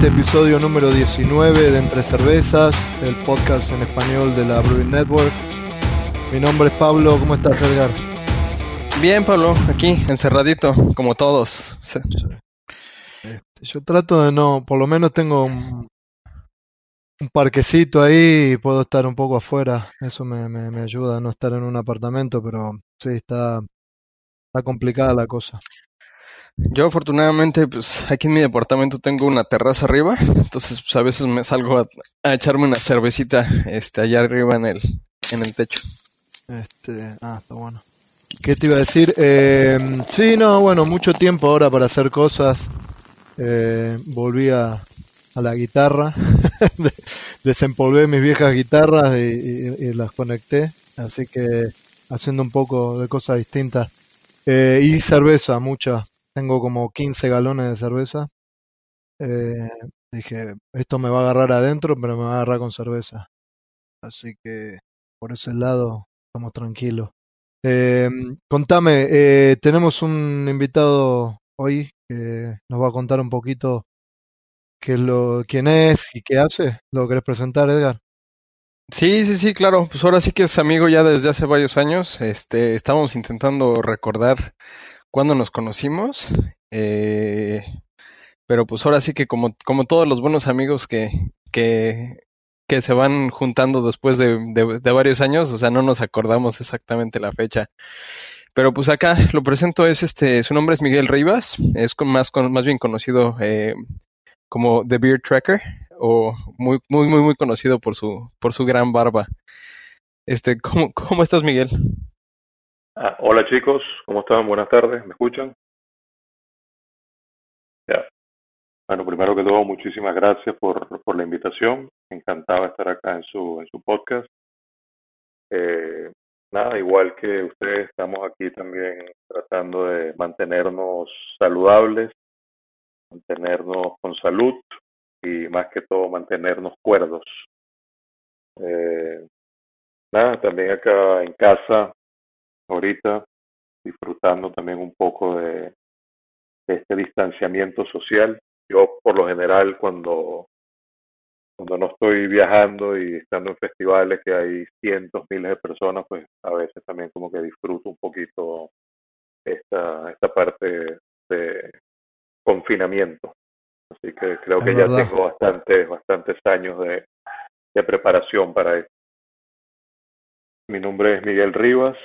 este episodio número 19 de Entre Cervezas, el podcast en español de la Brewing Network. Mi nombre es Pablo, ¿cómo estás Edgar? Bien, Pablo, aquí, encerradito, como todos. Este, yo trato de no, por lo menos tengo un, parquecito ahí y puedo estar un poco afuera. Eso me, me, ayuda a no estar en un apartamento, pero sí, está, está complicada la cosa. Yo afortunadamente, pues aquí en mi departamento tengo una terraza arriba, entonces pues, a veces me salgo a, echarme una cervecita este, allá arriba en el, en el techo. Este, ah, está bueno. ¿Qué te iba a decir? Eh, sí, no, bueno, mucho tiempo ahora para hacer cosas. Eh, volví a, la guitarra, desempolvé mis viejas guitarras y, las conecté, así que haciendo un poco de cosas distintas. Eh, y cerveza, mucha, tengo como 15 galones de cerveza. Eh, dije, esto me va a agarrar adentro, pero me va a agarrar con cerveza. Así que por ese lado estamos tranquilos. Eh, contame, eh, tenemos un invitado hoy que nos va a contar un poquito qué es lo, quién es y qué hace. ¿Lo querés presentar, Edgar? Sí, sí, sí, claro. Pues ahora sí que es amigo ya desde hace varios años. Este, estamos intentando recordar cuándo nos conocimos. Eh, pero pues ahora sí que como, como todos los buenos amigos que, que, se van juntando después de, de, varios años, o sea, no nos acordamos exactamente la fecha. Pero pues acá lo presento es este, su nombre es Miguel Rivas, es más, más bien conocido eh, como The Beard Tracker, o muy, muy, muy, muy conocido por su, por su gran barba. Este, ¿cómo, cómo estás, Miguel? Ah, hola chicos, ¿cómo están? Buenas tardes, ¿me escuchan? Ya. Bueno, primero que todo, muchísimas gracias por, por la invitación. Encantado de estar acá en su, en su podcast. Eh, nada, igual que ustedes, estamos aquí también tratando de mantenernos saludables, mantenernos con salud y más que todo mantenernos cuerdos. Eh, nada, también acá en casa ahorita, disfrutando también un poco de, este distanciamiento social. Yo por lo general cuando, cuando no estoy viajando y estando en festivales que hay cientos, miles de personas, pues a veces también como que disfruto un poquito esta, esta parte de confinamiento. Así que creo que ya tengo bastantes, bastantes años de, de preparación para esto. Mi nombre es Miguel Rivas,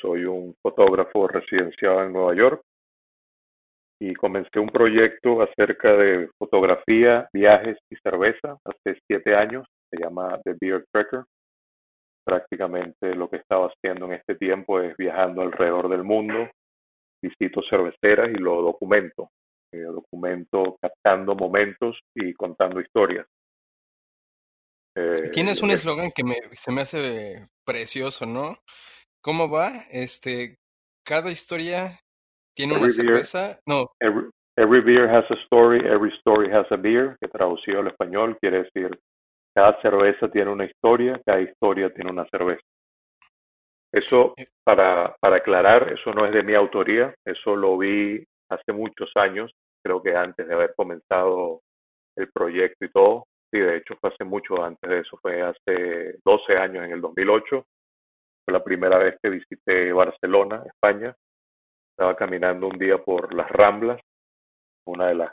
soy un fotógrafo residenciado en Nueva York y comencé un proyecto acerca de fotografía, viajes y cerveza hace siete años. Se llama The Beer Tracker. Prácticamente lo que estaba haciendo en este tiempo es viajando alrededor del mundo, visito cerveceras y lo documento. Eh, documento captando momentos y contando historias. Eh, Tienes un eslogan que me, se me hace precioso, ¿no? ¿Cómo va? Este, cada historia tiene una cerveza. no. Every, beer has a story, every story has a beer, que traducido al español quiere decir cada cerveza tiene una historia, cada historia tiene una cerveza. Eso, eh. para, para aclarar, eso no es de mi autoría, eso lo vi hace muchos años, creo que antes de haber comenzado el proyecto y todo. Sí, de hecho fue hace mucho antes de eso, fue hace 12 años, en el 2008. Fue la primera vez que visité Barcelona, España. Estaba caminando un día por las Ramblas, una de las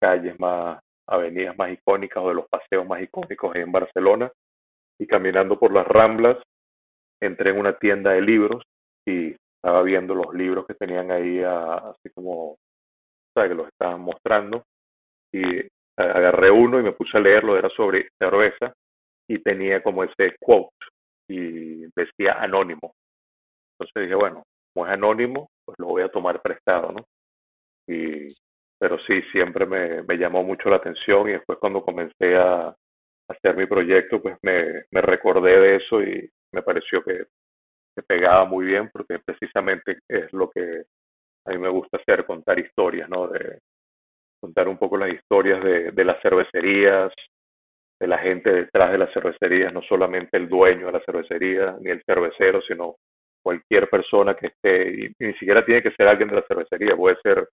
calles más, avenidas más icónicas o de los paseos más icónicos en Barcelona. Y caminando por las Ramblas, entré en una tienda de libros y estaba viendo los libros que tenían ahí, así como, que los estaban mostrando. Y agarré uno y me puse a leerlo, era sobre cerveza y tenía como ese quote y decía anónimo. Entonces dije, bueno, como es anónimo, pues lo voy a tomar prestado, ¿no? Y, pero sí, siempre me, me llamó mucho la atención y después cuando comencé a, hacer mi proyecto, pues me, me recordé de eso y me pareció que, que pegaba muy bien porque precisamente es lo que a mí me gusta hacer, contar historias, ¿no? De contar un poco las historias de, de las cervecerías, de la gente detrás de las cervecerías, no solamente el dueño de la cervecería ni el cervecero, sino cualquier persona que esté, y, ni siquiera tiene que ser alguien de la cervecería, puede ser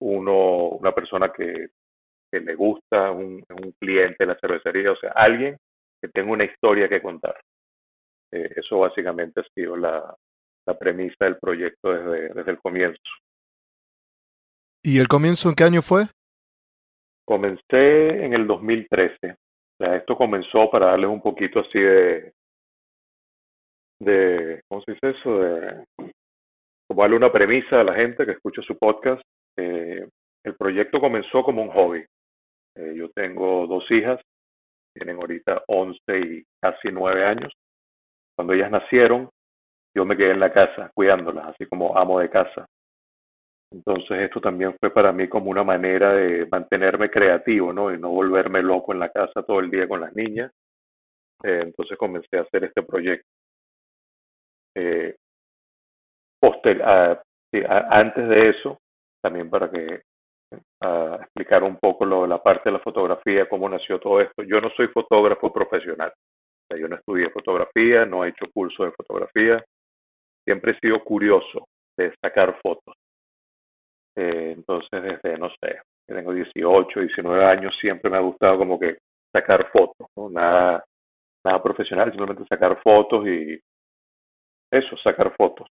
uno, una persona que que le gusta, un, un cliente de la cervecería, o sea, alguien que tenga una historia que contar. Eh, eso básicamente ha sido la, la premisa del proyecto desde, desde el comienzo. ¿Y el comienzo en qué año fue? Comencé en el 2013. Esto comenzó para darles un poquito así de, de, ¿cómo se dice eso? De, como darle una premisa a la gente que escucha su podcast. Eh, el proyecto comenzó como un hobby. Eh, yo tengo dos hijas, tienen ahorita 11 y casi 9 años. Cuando ellas nacieron, yo me quedé en la casa cuidándolas, así como amo de casa. Entonces esto también fue para mí como una manera de mantenerme creativo, ¿no? Y no volverme loco en la casa todo el día con las niñas. Eh, entonces comencé a hacer este proyecto. Eh, poster, ah, antes de eso, también para que uh, explicar un poco lo, la parte de la fotografía, cómo nació todo esto. Yo no soy fotógrafo profesional. O sea, yo no estudié fotografía, no he hecho curso de fotografía. Siempre he sido curioso de sacar fotos. Eh, entonces, desde, no sé, tengo 18, 19 años, siempre me ha gustado como que sacar fotos, ¿no? Nada, nada profesional, simplemente sacar fotos y eso, sacar fotos.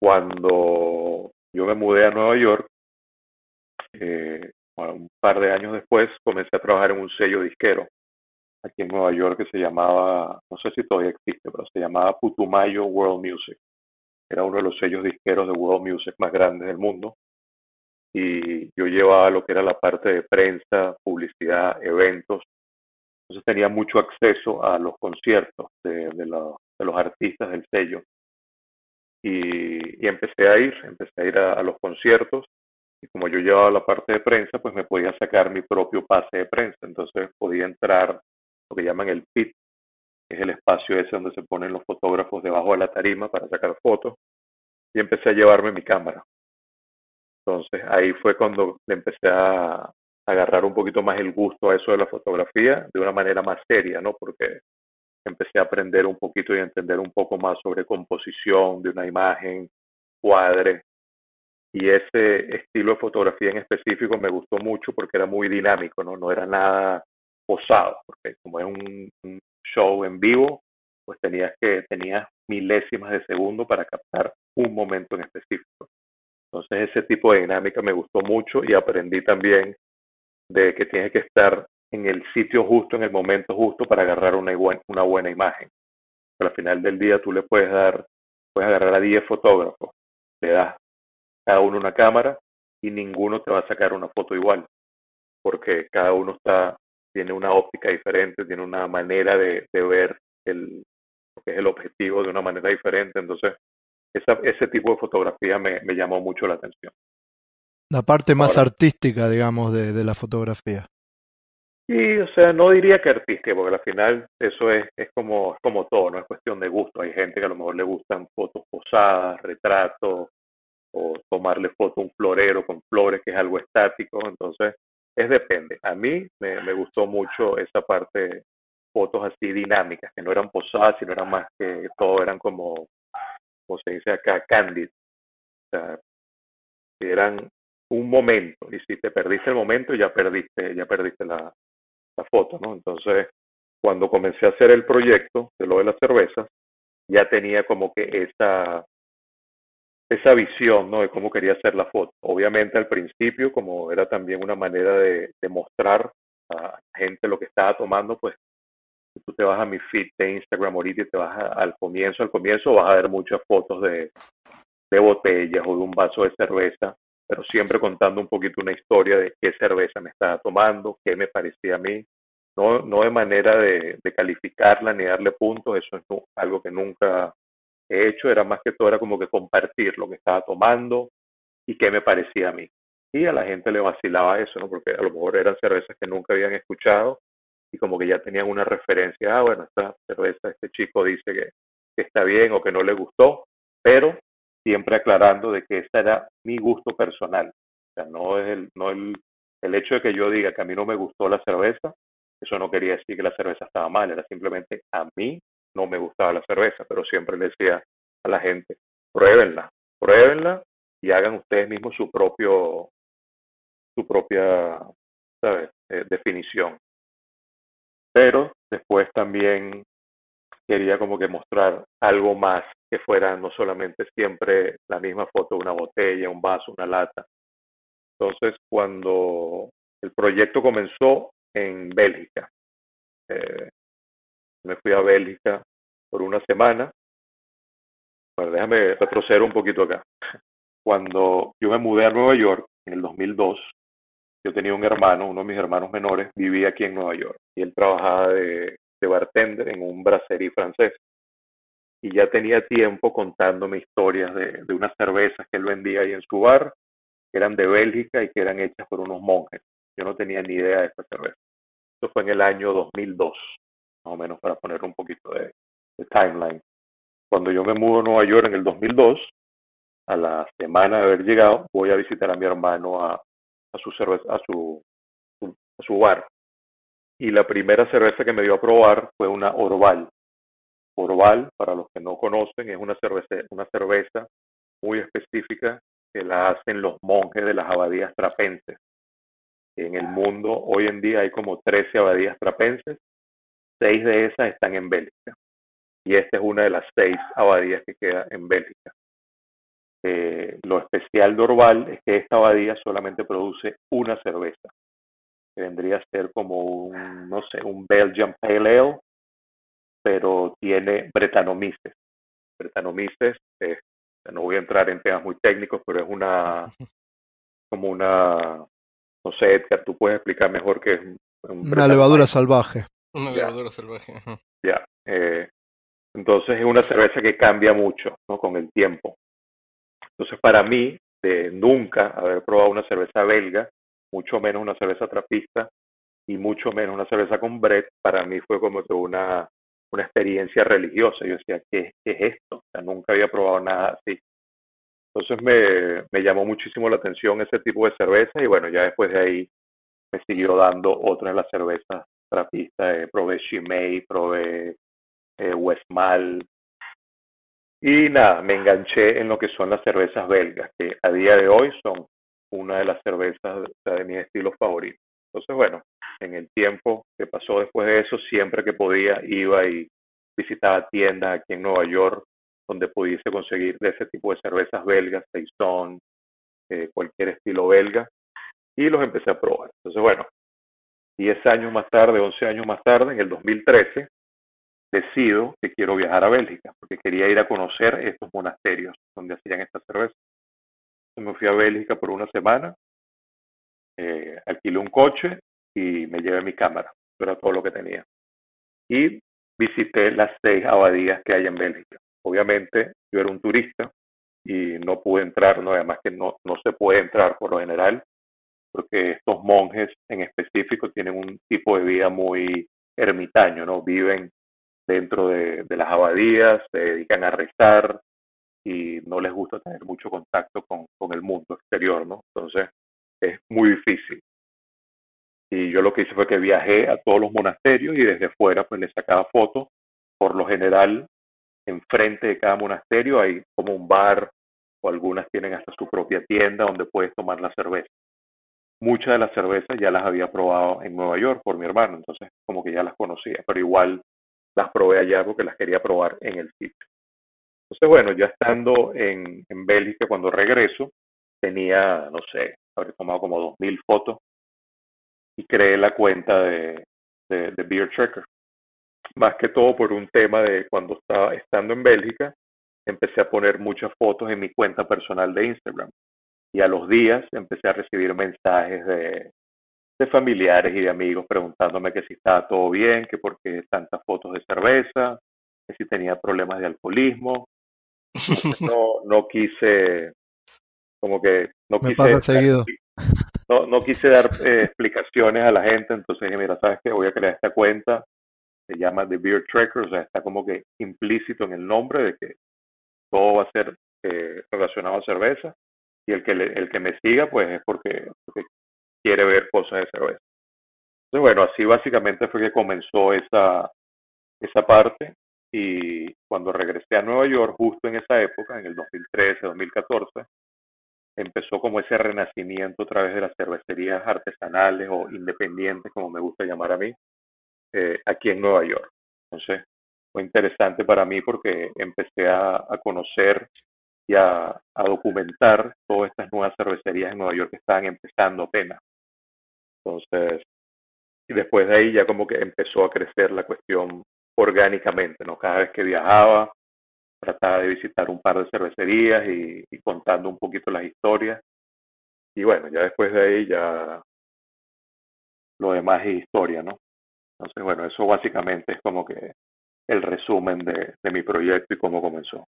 Cuando yo me mudé a Nueva York, eh, un par de años después comencé a trabajar en un sello disquero aquí en Nueva York que se llamaba, no sé si todavía existe, pero se llamaba Putumayo World Music. Era uno de los sellos disqueros de World Music más grandes del mundo. Y yo llevaba lo que era la parte de prensa, publicidad, eventos. Entonces tenía mucho acceso a los conciertos de, los artistas del sello. Y, y, empecé a ir, empecé a ir a, a los conciertos y como yo llevaba la parte de prensa, pues me podía sacar mi propio pase de prensa. Entonces podía entrar lo que llaman el pit, que es el espacio ese donde se ponen los fotógrafos debajo de la tarima para sacar fotos. Y empecé a llevarme mi cámara. Entonces ahí fue cuando le empecé a agarrar un poquito más el gusto a eso de la fotografía de una manera más seria, ¿no? Porque empecé a aprender un poquito y a entender un poco más sobre composición de una imagen, cuadre, y ese estilo de fotografía en específico me gustó mucho porque era muy dinámico, no, no era nada posado, porque como es un, un show en vivo, pues tenías que tenías milésimas de segundo para captar un momento en específico. Entonces ese tipo de dinámica me gustó mucho y aprendí también de que tienes que estar en el sitio justo, en el momento justo para agarrar una, una buena imagen. Pero al final del día tú le puedes dar, puedes agarrar a 10 fotógrafos, le das cada uno una cámara y ninguno te va a sacar una foto igual, porque cada uno está tiene una óptica diferente, tiene una manera de, de ver el, lo que es el objetivo de una manera diferente, entonces esa, ese tipo de fotografía me, me llamó mucho la atención. La parte más Ahora, artística, digamos, de, de la fotografía. Sí, o sea, no diría que artística, porque al final eso es, es como como todo, no es cuestión de gusto. Hay gente que a lo mejor le gustan fotos posadas, retratos, o tomarle foto a un florero con flores, que es algo estático. Entonces, es depende. A mí me, me gustó mucho esa parte, fotos así dinámicas, que no eran posadas, sino eran más que todo, eran como, como se dice acá, candid. O sea, eran un momento, y si te perdiste el momento, ya perdiste, ya perdiste la, la foto, ¿no? Entonces, cuando comencé a hacer el proyecto de lo de las cervezas, ya tenía como que esa esa visión ¿no? de cómo quería hacer la foto. Obviamente al principio, como era también una manera de, de mostrar a la gente lo que estaba tomando, pues tú te vas a mi feed de Instagram ahorita y te vas al comienzo, al comienzo vas a ver muchas fotos de, de botellas o de un vaso de cerveza, pero siempre contando un poquito una historia de qué cerveza me estaba tomando, qué me parecía a mí, no, no de manera de, de calificarla ni darle puntos, eso es algo que nunca he hecho era más que todo era como que compartir lo que estaba tomando y qué me parecía a mí. Y a la gente le vacilaba eso, ¿no? Porque a lo mejor eran cervezas que nunca habían escuchado y como que ya tenían una referencia, ah, bueno, esta cerveza, este chico dice que, está bien o que no le gustó, pero siempre aclarando de que ese era mi gusto personal. No es el, no el, el hecho de que yo diga que a mí no me gustó la cerveza, eso no quería decir que la cerveza estaba mal, era simplemente a mí no me gustaba la cerveza, pero siempre le decía a la gente, pruébenla, pruébenla y hagan ustedes mismos su propio, su propia, ¿sabes? definición. Pero después también quería como que mostrar algo más que fuera no solamente siempre la misma foto una botella, un vaso, una lata. Entonces, cuando el proyecto comenzó en Bélgica, eh, me fui a Bélgica por una semana. Bueno, déjame retroceder un poquito acá. Cuando yo me mudé a Nueva York en el 2002, yo tenía un hermano, uno de mis hermanos menores, vivía aquí en Nueva York y él trabajaba de, de bartender en un brasserie francés. Y ya tenía tiempo contándome historias de, de unas cervezas que él vendía ahí en su bar, que eran de Bélgica y que eran hechas por unos monjes. Yo no tenía ni idea de esta cerveza. Eso fue en el año 2002, más o menos para poner un poquito de, timeline. Cuando yo me mudo a Nueva York en el 2002, a la semana de haber llegado, voy a visitar a mi hermano a, a su a su, a su bar. Y la primera cerveza que me dio a probar fue una Orval. Orval, para los que no conocen, es una cerveza, una cerveza muy específica que la hacen los monjes de las abadías trapenses. En el mundo hoy en día hay como 13 abadías trapenses, seis de esas están en Bélgica. Y esta es una de las seis abadías que queda en Bélgica. Eh, lo especial de Orval es que esta abadía solamente produce una cerveza, que vendría a ser como un, no sé, un Belgian Pale Ale, pero tiene Bretanomices. Bretanomices, eh, no voy a entrar en temas muy técnicos, pero es una, como una, no sé, Edgar, tú puedes explicar mejor que es un una levadura salvaje. Una levadura salvaje. Ya. Eh, entonces es una cerveza que cambia mucho ¿no? con el tiempo. Entonces para mí, de nunca haber probado una cerveza belga, mucho menos una cerveza trapista y mucho menos una cerveza con Brett, para mí fue como que una, una experiencia religiosa. Yo decía, ¿qué, es esto? Nunca había probado nada así. Entonces me, me llamó muchísimo la atención ese tipo de cerveza y bueno, ya después de ahí me siguió dando otras las cervezas trapistas. Eh, probé Chimay, probé eh, Westmal, y nada, me enganché en lo que son las cervezas belgas, que a día de hoy son una de las cervezas de, mis estilos favoritos. Entonces, bueno, en el tiempo que pasó después de eso, siempre que podía, iba y visitaba tiendas aquí en Nueva York donde pudiese conseguir de ese tipo de cervezas belgas, Saison, eh, cualquier estilo belga, y los empecé a probar. Entonces, bueno, 10 años más tarde, 11 años más tarde, en el 2013, decido que quiero viajar a Bélgica, porque quería ir a conocer estos monasterios donde hacían esta cerveza. me fui a Bélgica por una semana, eh, alquilé un coche y me llevé mi cámara, era todo lo que tenía. Y visité las seis abadías que hay en Bélgica. Obviamente yo era un turista y no pude entrar, no, además que no, no se puede entrar por lo general, porque estos monjes en específico tienen un tipo de vida muy ermitaño, ¿no? Viven dentro de, las abadías, se dedican a rezar y no les gusta tener mucho contacto con, con el mundo exterior, ¿no? Entonces es muy difícil. Y yo lo que hice fue que viajé a todos los monasterios y desde fuera pues les sacaba fotos. Por lo general, enfrente de cada monasterio hay como un bar o algunas tienen hasta su propia tienda donde puedes tomar la cerveza. Muchas de las cervezas ya las había probado en Nueva York por mi hermano, entonces como que ya las conocía, pero igual las probé allá porque las quería probar en el sitio. Entonces, bueno, ya estando en, Bélgica, cuando regreso, tenía, no sé, habré tomado como 2.000 fotos y creé la cuenta de, de, Beer Tracker. Más que todo por un tema de cuando estaba estando en Bélgica, empecé a poner muchas fotos en mi cuenta personal de Instagram. Y a los días empecé a recibir mensajes de, de familiares y de amigos preguntándome que si estaba todo bien, que por qué tantas fotos de cerveza, que si tenía problemas de alcoholismo. No, no quise, como que no quise, seguido. No, no quise dar eh, explicaciones a la gente, entonces dije, mira, ¿sabes qué? Voy a crear esta cuenta, se llama The Beer Tracker, o sea, está como que implícito en el nombre de que todo va a ser eh, relacionado a cerveza y el que el que me siga pues es porque, porque quiere ver cosas de cerveza. Entonces, bueno, así básicamente fue que comenzó esa, esa parte y cuando regresé a Nueva York, justo en esa época, en el 2013, 2014, empezó como ese renacimiento a través de las cervecerías artesanales o independientes, como me gusta llamar a mí, eh, aquí en Nueva York. Entonces, fue interesante para mí porque empecé a, conocer y a, a, documentar todas estas nuevas cervecerías en Nueva York que estaban empezando apenas. Entonces, y después de ahí ya como que empezó a crecer la cuestión orgánicamente, ¿no? Cada vez que viajaba, trataba de visitar un par de cervecerías y, contando un poquito las historias. Y bueno, ya después de ahí ya lo demás es historia, ¿no? Entonces, bueno, eso básicamente es como que el resumen de, de mi proyecto y cómo comenzó.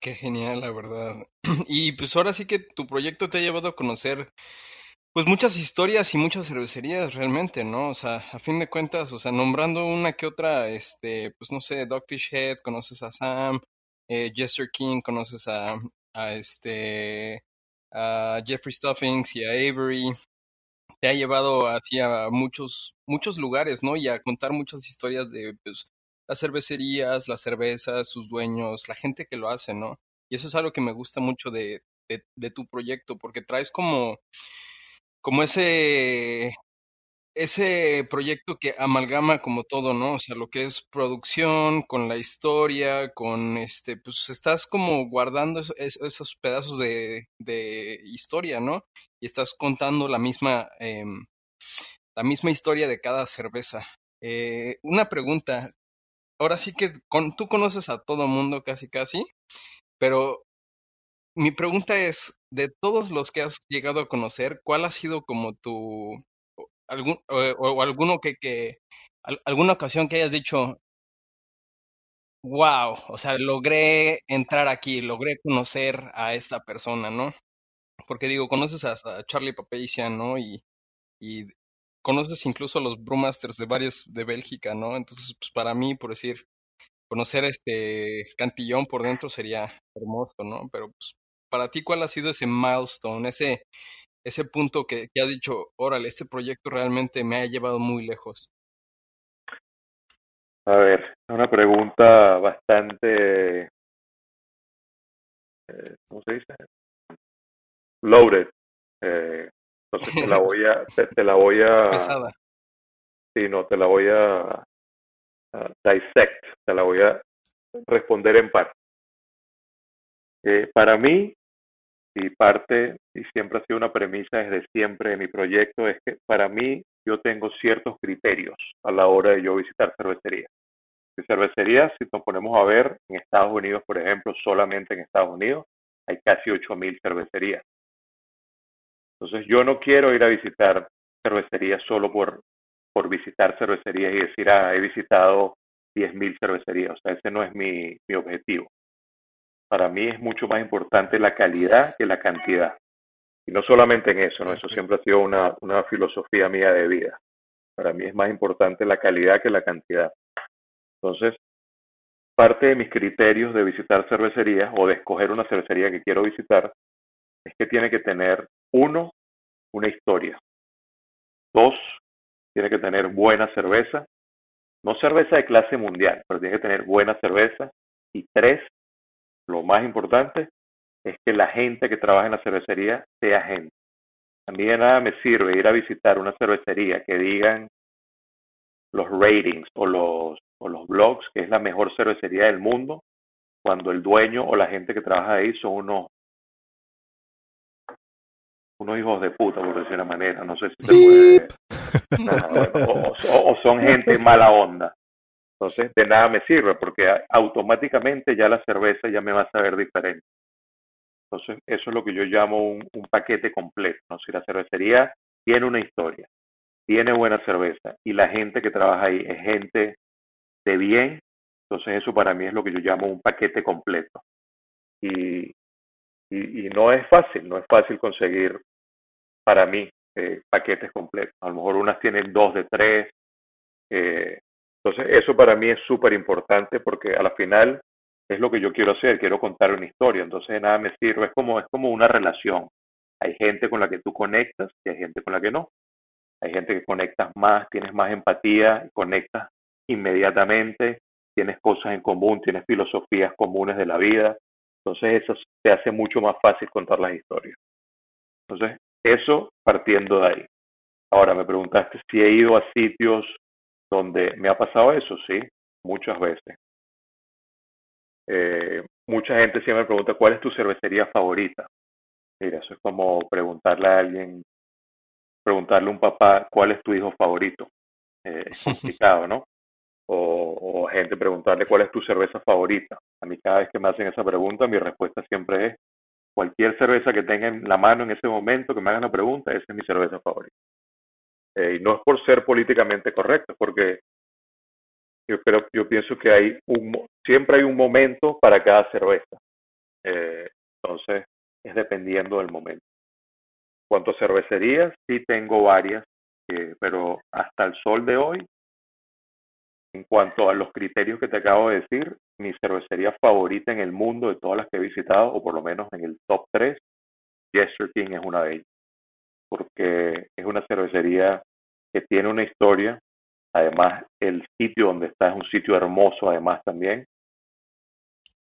Qué genial, la verdad. Y pues ahora sí que tu proyecto te ha llevado a conocer pues muchas historias y muchas cervecerías realmente, ¿no? O sea, a fin de cuentas, o sea, nombrando una que otra, este, pues no sé, Dogfish Head, conoces a Sam, eh, Jester King, conoces a, a este, a Jeffrey Stuffings y a Avery. Te ha llevado así a muchos, muchos lugares, ¿no? Y a contar muchas historias de, pues, las cervecerías, las cervezas, sus dueños, la gente que lo hace, ¿no? Y eso es algo que me gusta mucho de, de, de tu proyecto, porque traes como como ese ese proyecto que amalgama como todo, ¿no? O sea, lo que es producción, con la historia, con este, pues estás como guardando esos, pedazos de, de, historia, ¿no? Y estás contando la misma, em, la misma historia de cada cerveza. Eh, una pregunta, ahora sí que con, tú conoces a todo mundo casi casi, pero mi pregunta es, de todos los que has llegado a conocer, ¿cuál ha sido como tu, algún, o, alguno que, que, alguna ocasión que hayas dicho, wow, o sea, logré entrar aquí, logré conocer a esta persona, ¿no? Porque digo, conoces a Charlie Papazian, ¿no? Y, y conoces incluso a los Brewmasters de varios de Bélgica, ¿no? Entonces, pues para mí, por decir, conocer este Cantillón por dentro sería hermoso, ¿no? Pero pues para ti, ¿cuál ha sido ese milestone, ese, ese punto que, que has dicho, órale, este proyecto realmente me ha llevado muy lejos? A ver, una pregunta bastante, eh, ¿cómo se dice? Loaded. Eh, entonces te la voy a, te, la voy a, pesada. Sí, no, te la voy a, a dissect, te la voy a responder en parte. Eh, para mí, y parte, y siempre ha sido una premisa desde siempre de mi proyecto, es que para mí yo tengo ciertos criterios a la hora de yo visitar cervecerías. De cervecerías, si nos ponemos a ver, en Estados Unidos, por ejemplo, solamente en Estados Unidos, hay casi 8.000 cervecerías. Entonces yo no quiero ir a visitar cervecerías solo por, por visitar cervecerías y decir, ah, he visitado 10.000 cervecerías. O sea, ese no es mi, mi objetivo para mí es mucho más importante la calidad que la cantidad. Y no solamente en eso, ¿no? Eso siempre ha sido una, una filosofía mía de vida. Para mí es más importante la calidad que la cantidad. Entonces, parte de mis criterios de visitar cervecerías o de escoger una cervecería que quiero visitar es que tiene que tener, uno, una historia. Dos, tiene que tener buena cerveza. No cerveza de clase mundial, pero tiene que tener buena cerveza. Y tres, lo más importante es que la gente que trabaja en la cervecería sea gente. A mí de nada me sirve ir a visitar una cervecería que digan los ratings o los, o los blogs que es la mejor cervecería del mundo cuando el dueño o la gente que trabaja ahí son unos unos hijos de puta, por decir una manera. No sé si se puede. o, son gente mala onda. Entonces, de nada me sirve porque automáticamente ya la cerveza ya me va a saber diferente. Entonces, eso es lo que yo llamo un, paquete completo. ¿no? Si la cervecería tiene una historia, tiene buena cerveza y la gente que trabaja ahí es gente de bien, entonces eso para mí es lo que yo llamo un paquete completo. Y, y, no es fácil, no es fácil conseguir para mí eh, paquetes completos. A lo mejor unas tienen dos de tres, eh, entonces, eso para mí es súper importante porque a la final es lo que yo quiero hacer, quiero contar una historia, entonces nada me sirve, es como, es como una relación. Hay gente con la que tú conectas y hay gente con la que no. Hay gente que conectas más, tienes más empatía, conectas inmediatamente, tienes cosas en común, tienes filosofías comunes de la vida. Entonces eso te hace mucho más fácil contar las historias. Entonces, eso partiendo de ahí. Ahora, me preguntaste si he ido a sitios donde me ha pasado eso, sí, muchas veces. Eh, mucha gente siempre me pregunta, ¿cuál es tu cervecería favorita? Mira, eso es como preguntarle a alguien, preguntarle a un papá, ¿cuál es tu hijo favorito? Eh, es complicado, ¿no? O, o gente preguntarle, ¿cuál es tu cerveza favorita? A mí cada vez que me hacen esa pregunta, mi respuesta siempre es, cualquier cerveza que tenga en la mano en ese momento que me hagan la pregunta, esa es mi cerveza favorita. Eh, y no es por ser políticamente correcto, porque yo creo, yo pienso que hay un, siempre hay un momento para cada cerveza. Eh, entonces, es dependiendo del momento. Cuanto a cervecerías, sí tengo varias, eh, pero hasta el sol de hoy, en cuanto a los criterios que te acabo de decir, mi cervecería favorita en el mundo de todas las que he visitado, o por lo menos en el top 3, Jester King es una de ellas. Porque es una cervecería que tiene una historia, además el sitio donde está es un sitio hermoso además también.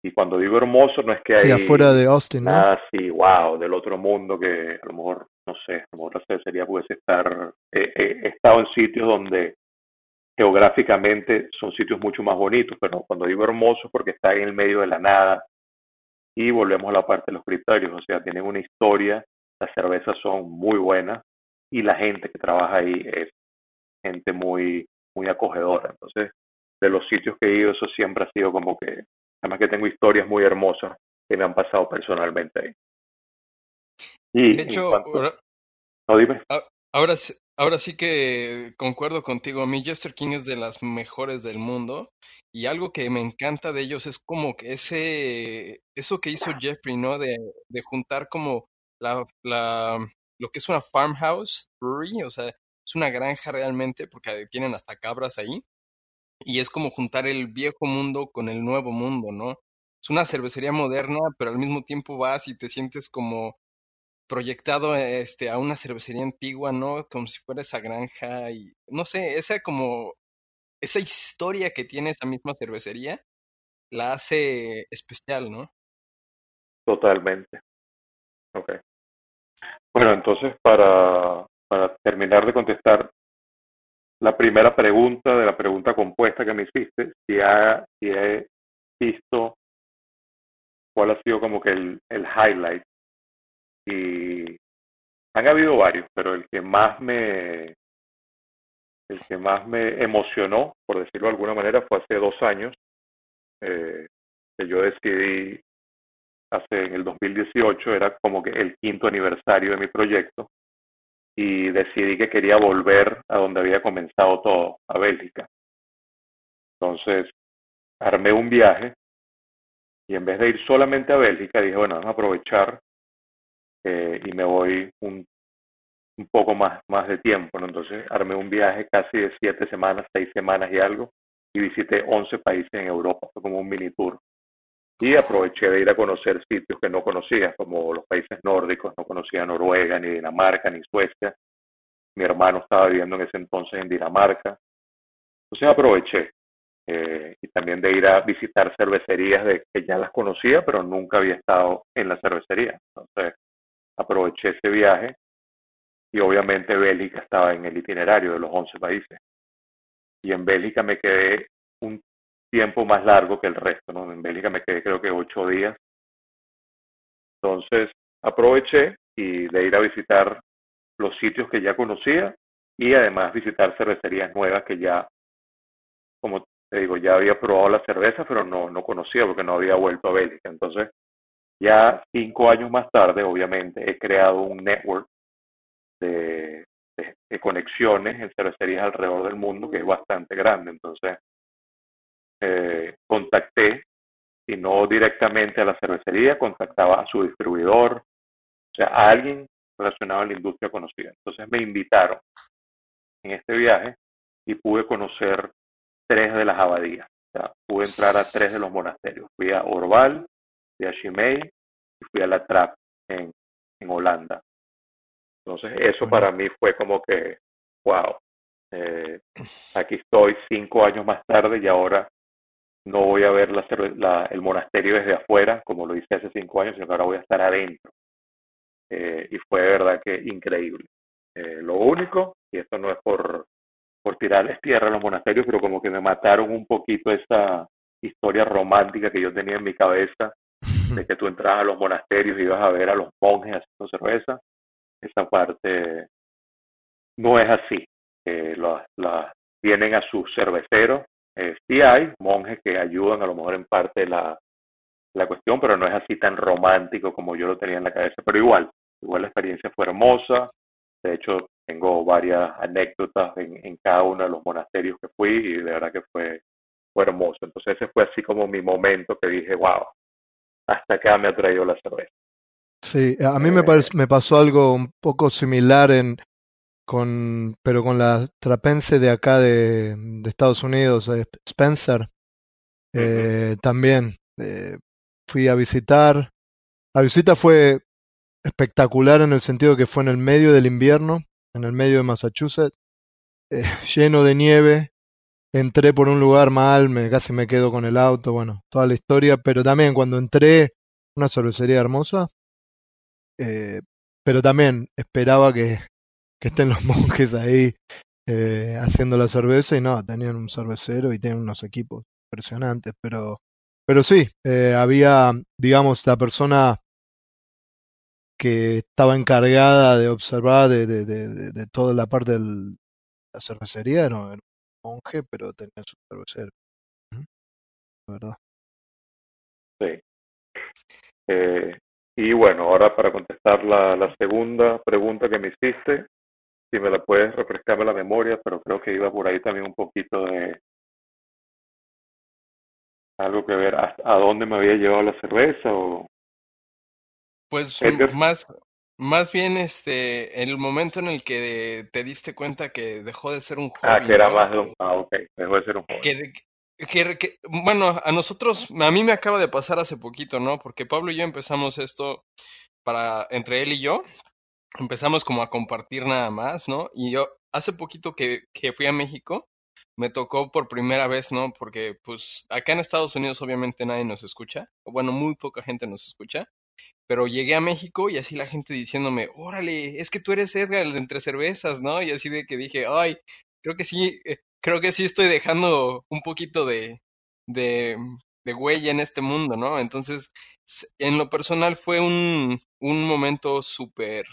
Y cuando digo hermoso no es que hay sí, afuera de Austin, nada así, wow, del otro mundo que a lo mejor, no sé, a lo mejor la cervecería pudiese estar, he estado en sitios donde geográficamente son sitios mucho más bonitos, pero cuando digo hermoso porque está en el medio de la nada. Y volvemos a la parte de los criterios, o sea, tienen una historia, las cervezas son muy buenas y la gente que trabaja ahí es gente muy muy acogedora. Entonces, de los sitios que he ido, eso siempre ha sido como que, además que tengo historias muy hermosas que me han pasado personalmente ahí. Y de hecho, no, dime. Ahora, ahora sí que concuerdo contigo. A mí Jester King es de las mejores del mundo. Y algo que me encanta de ellos es como que ese, eso que hizo Jeffrey, ¿no? De, de juntar como la, la, lo que es una farmhouse brewery, o sea, es una granja realmente, porque tienen hasta cabras ahí. Y es como juntar el viejo mundo con el nuevo mundo, ¿no? Es una cervecería moderna, pero al mismo tiempo vas y te sientes como proyectado este a una cervecería antigua, ¿no? Como si fuera esa granja y no sé, esa como esa historia que tiene esa misma cervecería la hace especial, ¿no? Totalmente. Ok. Bueno, entonces para, para terminar de contestar la primera pregunta de la pregunta compuesta que me hiciste, si, ha, si he visto cuál ha sido como que el, highlight. Y han habido varios, pero el que más me el que más me emocionó, por decirlo de alguna manera, fue hace dos años eh, que yo decidí hace en el 2018 era como que el quinto aniversario de mi proyecto y decidí que quería volver a donde había comenzado todo, a Bélgica. Entonces, armé un viaje y en vez de ir solamente a Bélgica, dije, bueno, vamos a aprovechar eh, y me voy un, un poco más, más de tiempo, ¿no? Entonces armé un viaje casi de siete semanas, seis semanas y algo, y visité 11 países en Europa, fue como un mini tour. Y aproveché de ir a conocer sitios que no conocía, como los países nórdicos, no conocía Noruega, ni Dinamarca, ni Suecia. Mi hermano estaba viviendo en ese entonces en Dinamarca. Entonces aproveché. Eh, y también de ir a visitar cervecerías de que ya las conocía, pero nunca había estado en la cervecería. Entonces aproveché ese viaje y obviamente Bélgica estaba en el itinerario de los 11 países. Y en Bélgica me quedé tiempo más largo que el resto, ¿no? En Bélgica me quedé creo que ocho días. Entonces aproveché y de ir a visitar los sitios que ya conocía y además visitar cervecerías nuevas que ya, como te digo, ya había probado la cerveza, pero no, no conocía porque no había vuelto a Bélgica. Entonces ya cinco años más tarde, obviamente, he creado un network de, de, conexiones en cervecerías alrededor del mundo que es bastante grande. Entonces, eh, contacté, y no directamente a la cervecería, contactaba a su distribuidor, o sea, a alguien relacionado a la industria conocida. Entonces me invitaron en este viaje y pude conocer tres de las abadías. O sea, pude entrar a tres de los monasterios. Fui a Orval, fui a Chimay y fui a la Trap en, en Holanda. Entonces eso para mí fue como que, wow, eh, aquí estoy cinco años más tarde y ahora no voy a ver la, el monasterio desde afuera, como lo hice hace cinco años, sino que ahora voy a estar adentro. Eh, y fue de verdad que increíble. Eh, lo único, y esto no es por, por tirarles tierra a los monasterios, pero como que me mataron un poquito esa historia romántica que yo tenía en mi cabeza de que tú entras a los monasterios y ibas a ver a los monjes haciendo cerveza. Esa parte no es así. Eh, la, tienen a sus cerveceros. Eh, sí hay monjes que ayudan a lo mejor en parte la, la cuestión, pero no es así tan romántico como yo lo tenía en la cabeza. Pero igual, igual la experiencia fue hermosa. De hecho, tengo varias anécdotas en, en cada uno de los monasterios que fui y de verdad que fue, fue hermoso. Entonces ese fue así como mi momento que dije, wow, hasta acá me ha traído la cerveza. Sí, a mí me, eh, me pasó algo un poco similar en con pero con la trapense de acá de, de Estados Unidos, eh, Spencer. Eh, También eh, fui a visitar. La visita fue espectacular en el sentido que fue en el medio del invierno, en el medio de Massachusetts, eh, lleno de nieve. Entré por un lugar mal, me, casi me quedo con el auto, bueno, toda la historia, pero también cuando entré, una cervecería hermosa, eh, pero también esperaba que, que estén los monjes ahí eh, haciendo la cerveza y no, tenían un cervecero y tenían unos equipos impresionantes, pero, pero sí, eh, había, digamos, la persona que estaba encargada de observar de, de, de, toda la parte de la cervecería, era un monje, pero tenía su cervecero. ¿Verdad? Sí. Eh, y bueno, ahora para contestar la segunda pregunta que me hiciste, si me la puedes refrescarme la memoria, pero creo que iba por ahí también un poquito de algo que ver a, a dónde me había llevado la cerveza o pues más, más bien este, el momento en el que te diste cuenta que dejó de ser un hobby. Ah, que era más de un, ah, ok, dejó de ser un hobby. Que, que, que, bueno, a nosotros, a mí me acaba de pasar hace poquito, ¿no? Porque Pablo y yo empezamos esto para, entre él y yo, empezamos como a compartir nada más, ¿no? Y yo, hace poquito que, que fui a México, me tocó por primera vez, ¿no? Porque pues acá en Estados Unidos obviamente nadie nos escucha, o bueno, muy poca gente nos escucha, pero llegué a México y así la gente diciéndome, órale, es que tú eres Edgar, el de entre cervezas, ¿no? Y así de que dije, ay, creo que sí, eh, creo que sí estoy dejando un poquito de, de, de huella en este mundo, ¿no? Entonces, en lo personal fue un, un momento súper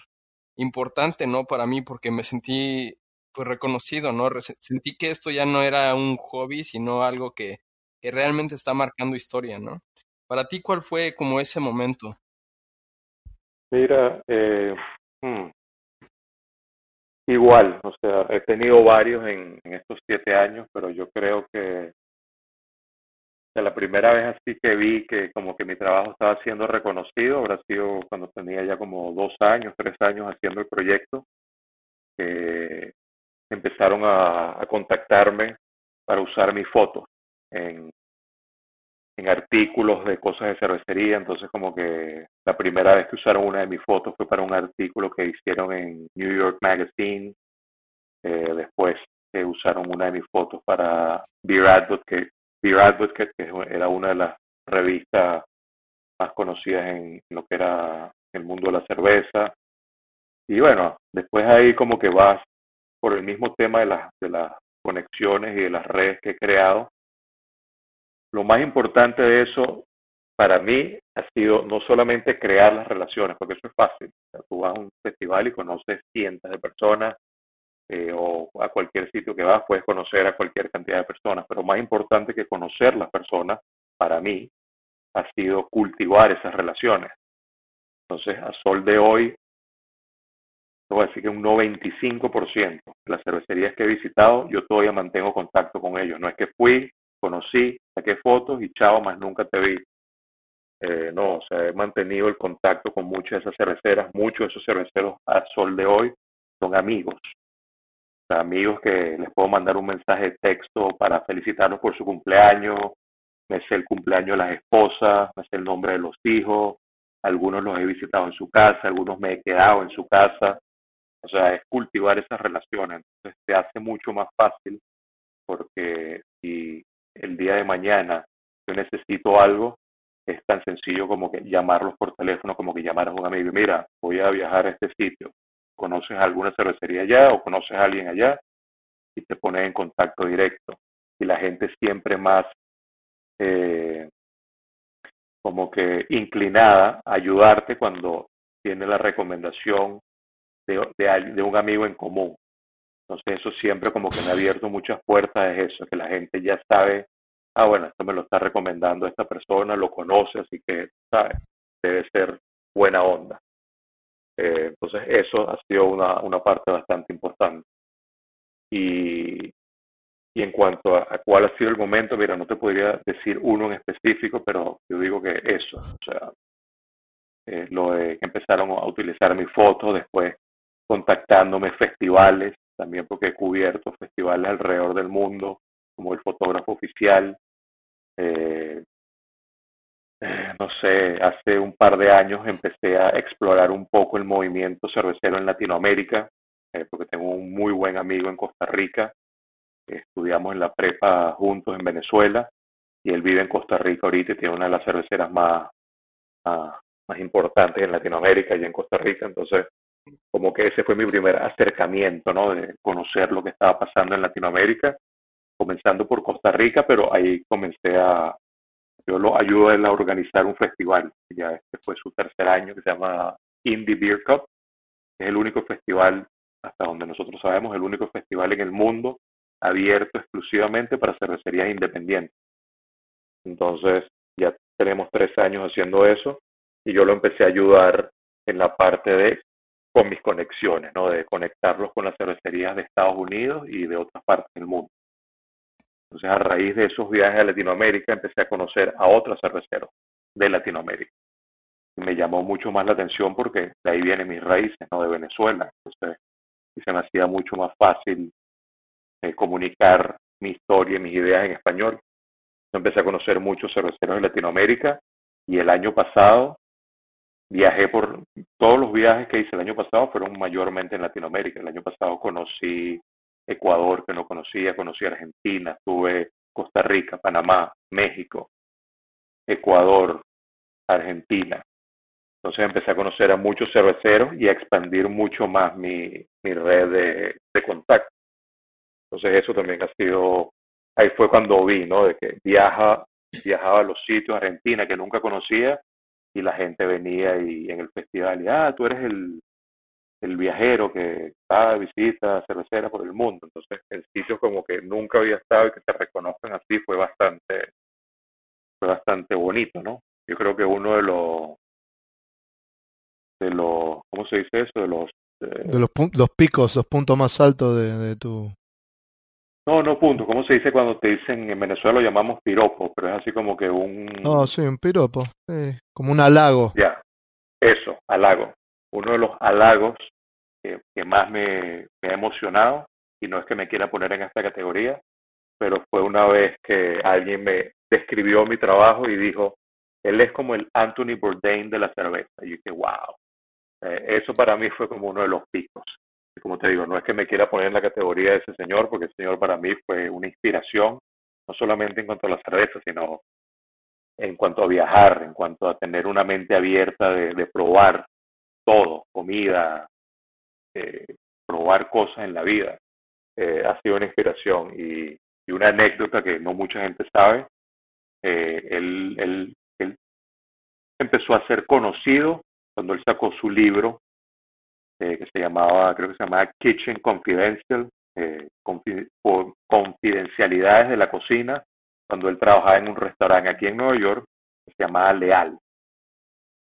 importante, ¿no? Para mí, porque me sentí pues reconocido, ¿no? Sentí que esto ya no era un hobby, sino algo que, que realmente está marcando historia, ¿no? Para ti, ¿cuál fue como ese momento? Mira, eh, hmm, igual, o sea, he tenido varios en, en estos siete años, pero yo creo que la primera vez así que vi que como que mi trabajo estaba siendo reconocido habrá sido cuando tenía ya como dos años, tres años haciendo el proyecto, que empezaron a, contactarme para usar mis fotos en, en artículos de cosas de cervecería, entonces como que la primera vez que usaron una de mis fotos fue para un artículo que hicieron en New York Magazine, eh, después que usaron una de mis fotos para Beer Advocate, Beer Advocate, que era una de las revistas más conocidas en lo que era el mundo de la cerveza. Y bueno, después ahí como que vas por el mismo tema de las, de las conexiones y de las redes que he creado, lo más importante de eso para mí ha sido no solamente crear las relaciones, porque eso es fácil. tú vas a un festival y conoces cientos de personas eh, o a cualquier sitio que vas puedes conocer a cualquier cantidad de personas, pero más importante que conocer las personas, para mí, ha sido cultivar esas relaciones. Entonces, a sol de hoy, voy a decir que un 95% de las cervecerías que he visitado, yo todavía mantengo contacto con ellos. No es que fui, conocí, saqué fotos y chao, más nunca te vi. Eh, no, o sea, he mantenido el contacto con muchas de esas cerveceras, muchos de esos cerveceros a sol de hoy son amigos. Amigos que les puedo mandar un mensaje de texto para felicitarlos por su cumpleaños, me sé el cumpleaños de las esposas, me sé el nombre de los hijos, algunos los he visitado en su casa, algunos me he quedado en su casa. O sea, es cultivar esas relaciones. Entonces se hace mucho más fácil porque si el día de mañana yo necesito algo, es tan sencillo como que llamarlos por teléfono, como que llamar a un amigo, mira, voy a viajar a este sitio, ¿conoces alguna cervecería allá o conoces a alguien allá? Y te pones en contacto directo. Y la gente siempre más eh, como que inclinada a ayudarte cuando tiene la recomendación de, de, un amigo en común. Entonces eso siempre como que me ha abierto muchas puertas, es eso, que la gente ya sabe, ah, bueno, esto me lo está recomendando esta persona, lo conoce, así que, ¿sabes? Debe ser buena onda. Eh, entonces eso ha sido una, una parte bastante importante. Y, y en cuanto a, cuál ha sido el momento, mira, no te podría decir uno en específico, pero yo digo que eso, o sea, eh, lo de que empezaron a utilizar mi foto, después contactándome festivales, también porque he cubierto festivales alrededor del mundo, como el fotógrafo oficial. Eh, no sé, hace un par de años empecé a explorar un poco el movimiento cervecero en Latinoamérica, porque tengo un muy buen amigo en Costa Rica estudiamos en la prepa juntos en Venezuela y él vive en Costa Rica ahorita y tiene una de las cerveceras más, más, importantes en Latinoamérica y en Costa Rica. Entonces, como que ese fue mi primer acercamiento, ¿no? De conocer lo que estaba pasando en Latinoamérica, comenzando por Costa Rica, pero ahí comencé a, yo lo ayudo a él a organizar un festival, ya este fue su tercer año, que se llama Indie Beer Cup, es el único festival, hasta donde nosotros sabemos, el único festival en el mundo abierto exclusivamente para cervecerías independientes. Entonces, ya tenemos tres años haciendo eso y yo lo empecé a ayudar en la parte de con mis conexiones, ¿no? De conectarlos con las cervecerías de Estados Unidos y de otras partes del mundo. Entonces, a raíz de esos viajes a Latinoamérica, empecé a conocer a otros cerveceros de Latinoamérica. Y me llamó mucho más la atención porque de ahí vienen mis raíces, ¿no? De Venezuela. Entonces, y se me hacía mucho más fácil eh, comunicar mi historia y mis ideas en español. empecé a conocer muchos cerveceros en Latinoamérica y el año pasado viajé por todos los viajes que hice el año pasado fueron mayormente en Latinoamérica. El año pasado conocí Ecuador que no conocía, conocí Argentina, estuve Costa Rica, Panamá, México, Ecuador, Argentina. Entonces empecé a conocer a muchos cerveceros y a expandir mucho más mi, red de, de contacto. Entonces eso también ha sido, ahí fue cuando vi, ¿no? De que viaja, viajaba a los sitios, Argentina, que nunca conocía, y la gente venía y en el festival, y, ah, tú eres el, el viajero que está de visita cervecera por el mundo. Entonces, en sitios como que nunca había estado y que se reconozcan así fue bastante, fue bastante bonito, ¿no? Yo creo que uno de los, de los, ¿cómo se dice eso? De los, de, los, los picos, los puntos más altos de, de tu no, no punto. ¿Cómo se dice cuando te dicen en Venezuela lo llamamos piropo? Pero es así como que un... No, sí, un piropo. como un halago. Ya, eso, halago. Uno de los halagos que, más me, ha emocionado, y no es que me quiera poner en esta categoría, pero fue una vez que alguien me describió mi trabajo y dijo, él es como el Anthony Bourdain de la cerveza. Y yo dije, wow. Eh, eso para mí fue como uno de los picos como te digo, no es que me quiera poner en la categoría de ese señor, porque el señor para mí fue una inspiración, no solamente en cuanto a la cerveza, sino en cuanto a viajar, en cuanto a tener una mente abierta de, probar todo, comida, eh, probar cosas en la vida. Eh, ha sido una inspiración y, una anécdota que no mucha gente sabe. Eh, él, él, él empezó a ser conocido cuando él sacó su libro eh, que se llamaba, creo que se llamaba Kitchen Confidential, eh, confidencialidades de la cocina, cuando él trabajaba en un restaurante aquí en Nueva York, que se llamaba Leal.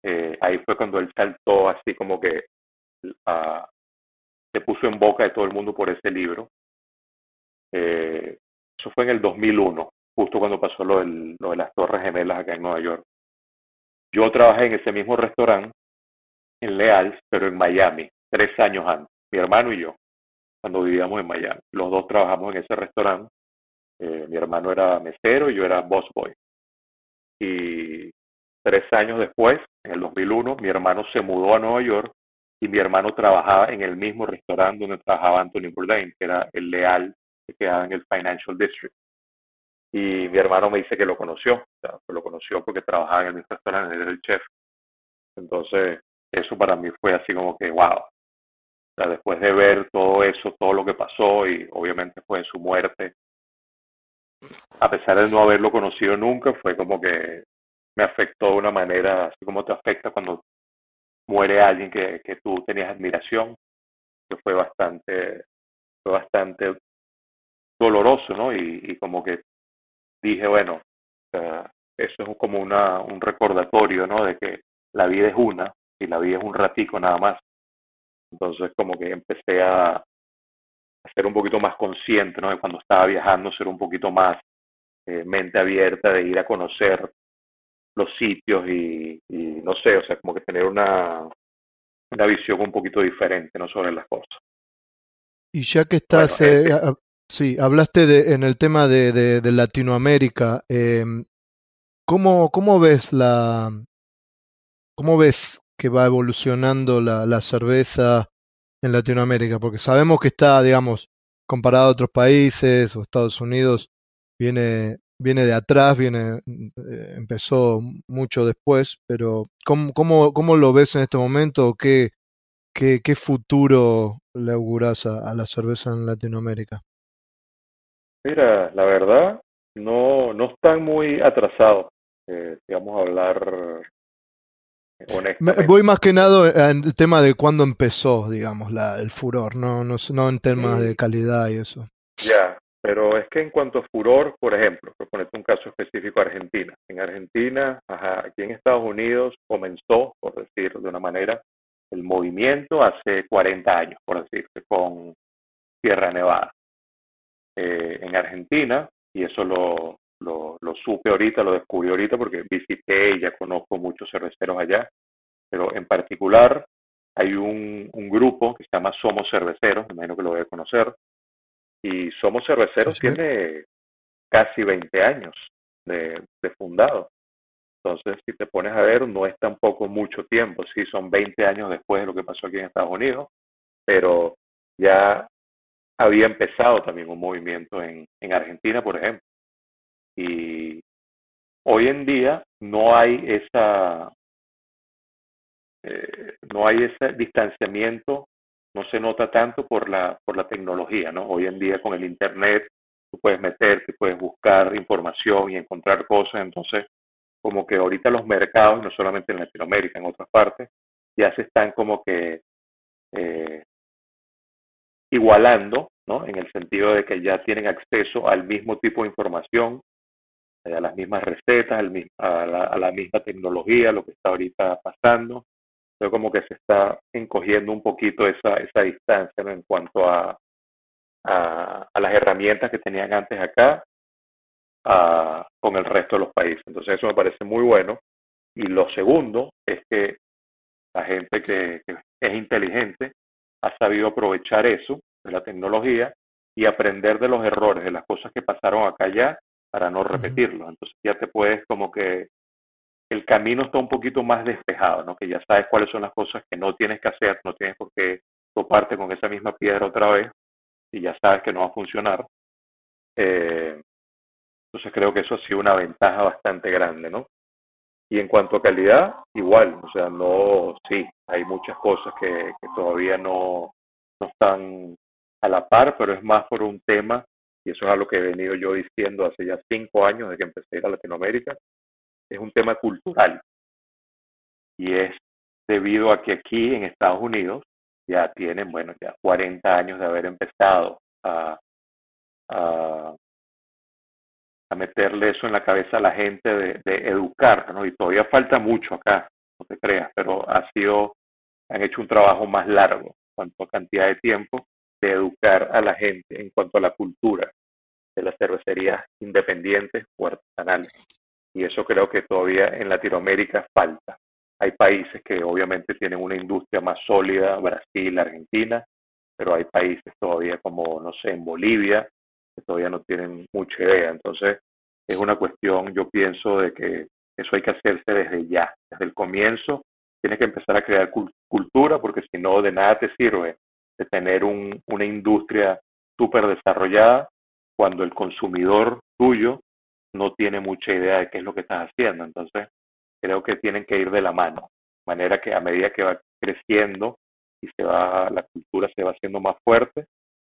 Eh, ahí fue cuando él saltó así como que uh, se puso en boca de todo el mundo por ese libro. Eh, eso fue en el 2001, justo cuando pasó lo, lo de las Torres Gemelas acá en Nueva York. Yo trabajé en ese mismo restaurante en Leals, pero en Miami, tres años antes, mi hermano y yo, cuando vivíamos en Miami. Los dos trabajamos en ese restaurante. Eh, mi hermano era mesero y yo era boss boy. Y tres años después, en el 2001, mi hermano se mudó a Nueva York y mi hermano trabajaba en el mismo restaurante donde trabajaba Anthony Bourdain, que era el Leal que quedaba en el Financial District. y mi hermano me dice que lo conoció, o sea, que lo conoció porque trabajaba en el mismo restaurante, era el chef. Entonces, eso para mí fue así como que, wow. O sea, después de ver todo eso, todo lo que pasó y obviamente fue su muerte, a pesar de no haberlo conocido nunca, fue como que me afectó de una manera, así como te afecta cuando muere alguien que, que tú tenías admiración, que fue bastante, fue bastante doloroso, ¿no? Y, y como que dije, bueno, eso es como una, un recordatorio, ¿no? De que la vida es una y la vida es un ratico nada más. Entonces como que empecé a, ser un poquito más consciente, ¿no? De cuando estaba viajando, ser un poquito más eh, mente abierta, de ir a conocer los sitios y, y, no sé, o sea, como que tener una, una visión un poquito diferente, ¿no? Sobre las cosas. Y ya que estás, bueno, eh, eh, sí, hablaste de, en el tema de, de, de Latinoamérica, eh, ¿cómo, ¿cómo ves la, cómo ves que va evolucionando la, la cerveza en Latinoamérica? Porque sabemos que está, digamos, comparado a otros países o Estados Unidos, viene, viene de atrás, viene, eh, empezó mucho después, pero ¿cómo, cómo, cómo lo ves en este momento? ¿Qué, qué, qué futuro le auguras a, a, la cerveza en Latinoamérica? Mira, la verdad, no, no están muy atrasados. Eh, digamos, a hablar honestamente. Voy más que nada en el tema de cuándo empezó, digamos, la, el furor, no, no, no en temas de calidad y eso. Ya, pero es que en cuanto a furor, por ejemplo, por ponerte un caso específico, Argentina. En Argentina, ajá, aquí en Estados Unidos comenzó, por decir de una manera, el movimiento hace 40 años, por decirse, con Sierra Nevada. Eh, en Argentina, y eso lo, lo, lo, supe ahorita, lo descubrí ahorita porque visité y ya conozco muchos cerveceros allá, pero en particular hay un, un grupo que se llama Somos Cerveceros, imagino que lo voy a conocer, y Somos Cerveceros tiene casi 20 años de, de, fundado. Entonces, si te pones a ver, no es tampoco mucho tiempo, sí, son 20 años después de lo que pasó aquí en Estados Unidos, pero ya había empezado también un movimiento en, en Argentina, por ejemplo. Y hoy en día no hay esa eh, no hay ese distanciamiento, no se nota tanto por la por la tecnología, ¿no? Hoy en día con el internet tú puedes meterte, puedes buscar información y encontrar cosas, entonces como que ahorita los mercados, no solamente en Latinoamérica, en otras partes, ya se están como que eh, igualando, ¿no? En el sentido de que ya tienen acceso al mismo tipo de información, eh, a las mismas recetas, a, la, a la misma tecnología, lo que está ahorita pasando. Entonces como que se está encogiendo un poquito esa, esa distancia ¿no? en cuanto a, a, a, las herramientas que tenían antes acá a, con el resto de los países. Entonces eso me parece muy bueno. Y lo segundo es que la gente que, que es inteligente ha sabido aprovechar eso de la tecnología y aprender de los errores, de las cosas que pasaron acá ya para no repetirlos. Entonces ya te puedes como que el camino está un poquito más despejado, ¿no? Que ya sabes cuáles son las cosas que no tienes que hacer, no tienes por qué toparte con esa misma piedra otra vez y ya sabes que no va a funcionar. Eh, entonces creo que eso ha sido una ventaja bastante grande, ¿no? Y en cuanto a calidad, igual, o sea, no, sí, hay muchas cosas que, que todavía no, no están a la par, pero es más por un tema, y eso es algo que he venido yo diciendo hace ya cinco años de que empecé a ir a Latinoamérica, es un tema cultural. Y es debido a que aquí en Estados Unidos ya tienen, bueno, ya 40 años de haber empezado a, a a meterle eso en la cabeza a la gente de, educar, ¿no? Y todavía falta mucho acá, no te creas, pero ha sido, han hecho un trabajo más largo en cuanto a cantidad de tiempo de educar a la gente en cuanto a la cultura de las cervecerías independientes o artesanales. Y eso creo que todavía en Latinoamérica falta. Hay países que obviamente tienen una industria más sólida, Brasil, Argentina, pero hay países todavía como, no sé, en Bolivia, que todavía no tienen mucha idea. Entonces, es una cuestión, yo pienso, de que eso hay que hacerse desde ya, desde el comienzo. Tienes que empezar a crear cultura, porque si no, de nada te sirve de tener un, una industria súper desarrollada cuando el consumidor tuyo no tiene mucha idea de qué es lo que estás haciendo. Entonces, creo que tienen que ir de la mano, de manera que a medida que va creciendo y se va, la cultura se va haciendo más fuerte,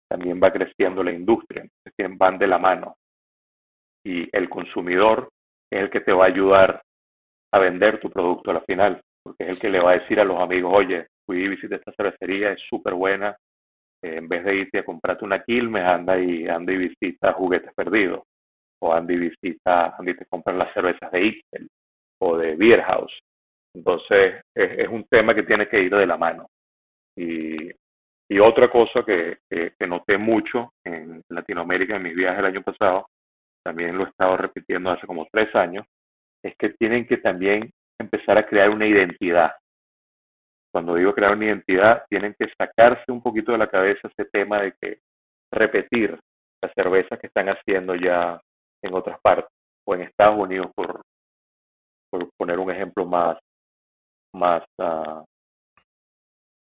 también va creciendo la industria. Entonces, van de la mano. Y el consumidor es el que te va a ayudar a vender tu producto a la final, porque es el que le va a decir a los amigos, oye, fui y visité esta cervecería, es súper buena, eh, en vez de irte a comprarte una Quilmes, anda y, anda y visita Juguetes Perdidos, o anda y visita, anda y te compran las cervezas de Ixtel o de Beer House. Entonces, es, un tema que tiene que ir de la mano. Y, y otra cosa que, que, que, noté mucho en Latinoamérica en mis viajes el año pasado, también lo he estado repitiendo hace como tres años, es que tienen que también empezar a crear una identidad. Cuando digo crear una identidad, tienen que sacarse un poquito de la cabeza ese tema de que repetir las cervezas que están haciendo ya en otras partes o en Estados Unidos, por, por poner un ejemplo más, más, uh,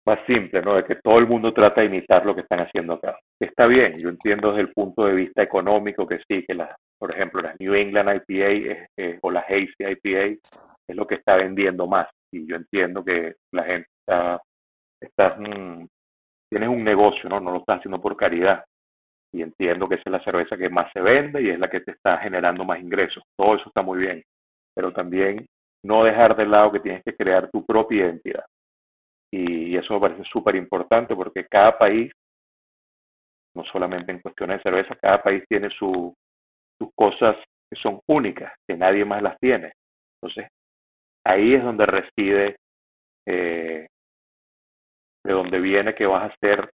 más simple, ¿no? De que todo el mundo trata de imitar lo que están haciendo acá. Está bien, yo entiendo desde el punto de vista económico que sí, que las, por ejemplo, las New England IPA o la Hazy IPA es lo que está vendiendo más. Y yo entiendo que la gente está, está mm, tienes un negocio, ¿no? No lo estás haciendo por caridad. Y entiendo que esa es la cerveza que más se vende y es la que te está generando más ingresos. Todo eso está muy bien. Pero también no dejar de lado que tienes que crear tu propia identidad y eso me parece súper importante porque cada país, no solamente en cuestiones de cerveza, cada país tiene su, sus cosas que son únicas, que nadie más las tiene. Entonces, ahí es donde reside, eh, de donde viene que vas a hacer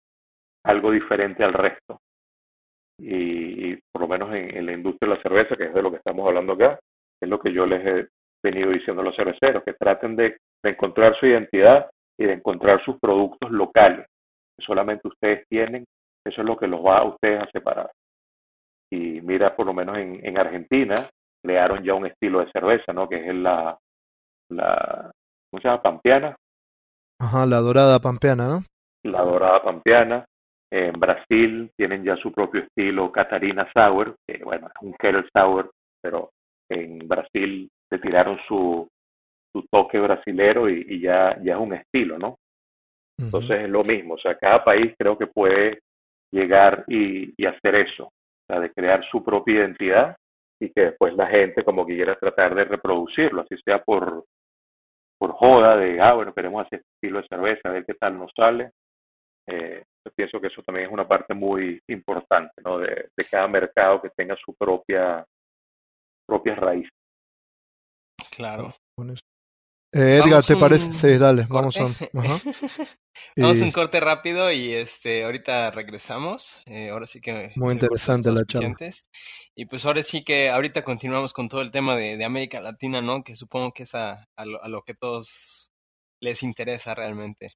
algo diferente al resto. Y, por lo menos en, en, la industria de la cerveza, que es de lo que estamos hablando acá, es lo que yo les he venido diciendo a los cerveceros, que traten de, de encontrar su identidad y de encontrar sus productos locales que solamente ustedes tienen, eso es lo que los va a ustedes a separar. Y mira, por lo menos en, en Argentina, crearon ya un estilo de cerveza, ¿no? Que es la, la ¿cómo se llama? Pampeana. Ajá, la dorada pampeana, ¿no? La dorada pampeana. En Brasil tienen ya su propio estilo Catarina Sour, que bueno, es un Keller Sour, pero en Brasil se tiraron su, su toque brasilero y, ya, ya es un estilo, ¿no? Entonces es lo mismo, o sea, cada país creo que puede llegar y, y hacer eso, o sea, de crear su propia identidad y que después la gente como que quiera tratar de reproducirlo, así sea por, por joda, de, ah, bueno, queremos hacer este estilo de cerveza, a ver qué tal nos sale. Eh, yo pienso que eso también es una parte muy importante, ¿no? De, de cada mercado que tenga su propia propias raíces. Claro. Eh, Edgar, ¿te parece? Sí, dale, vamos a, vamos un corte rápido y este ahorita regresamos. Eh, ahora sí que muy interesante la charla. Y pues ahora sí que ahorita continuamos con todo el tema de, de América Latina, ¿no? Que supongo que es a, a, lo, a lo que todos les interesa realmente.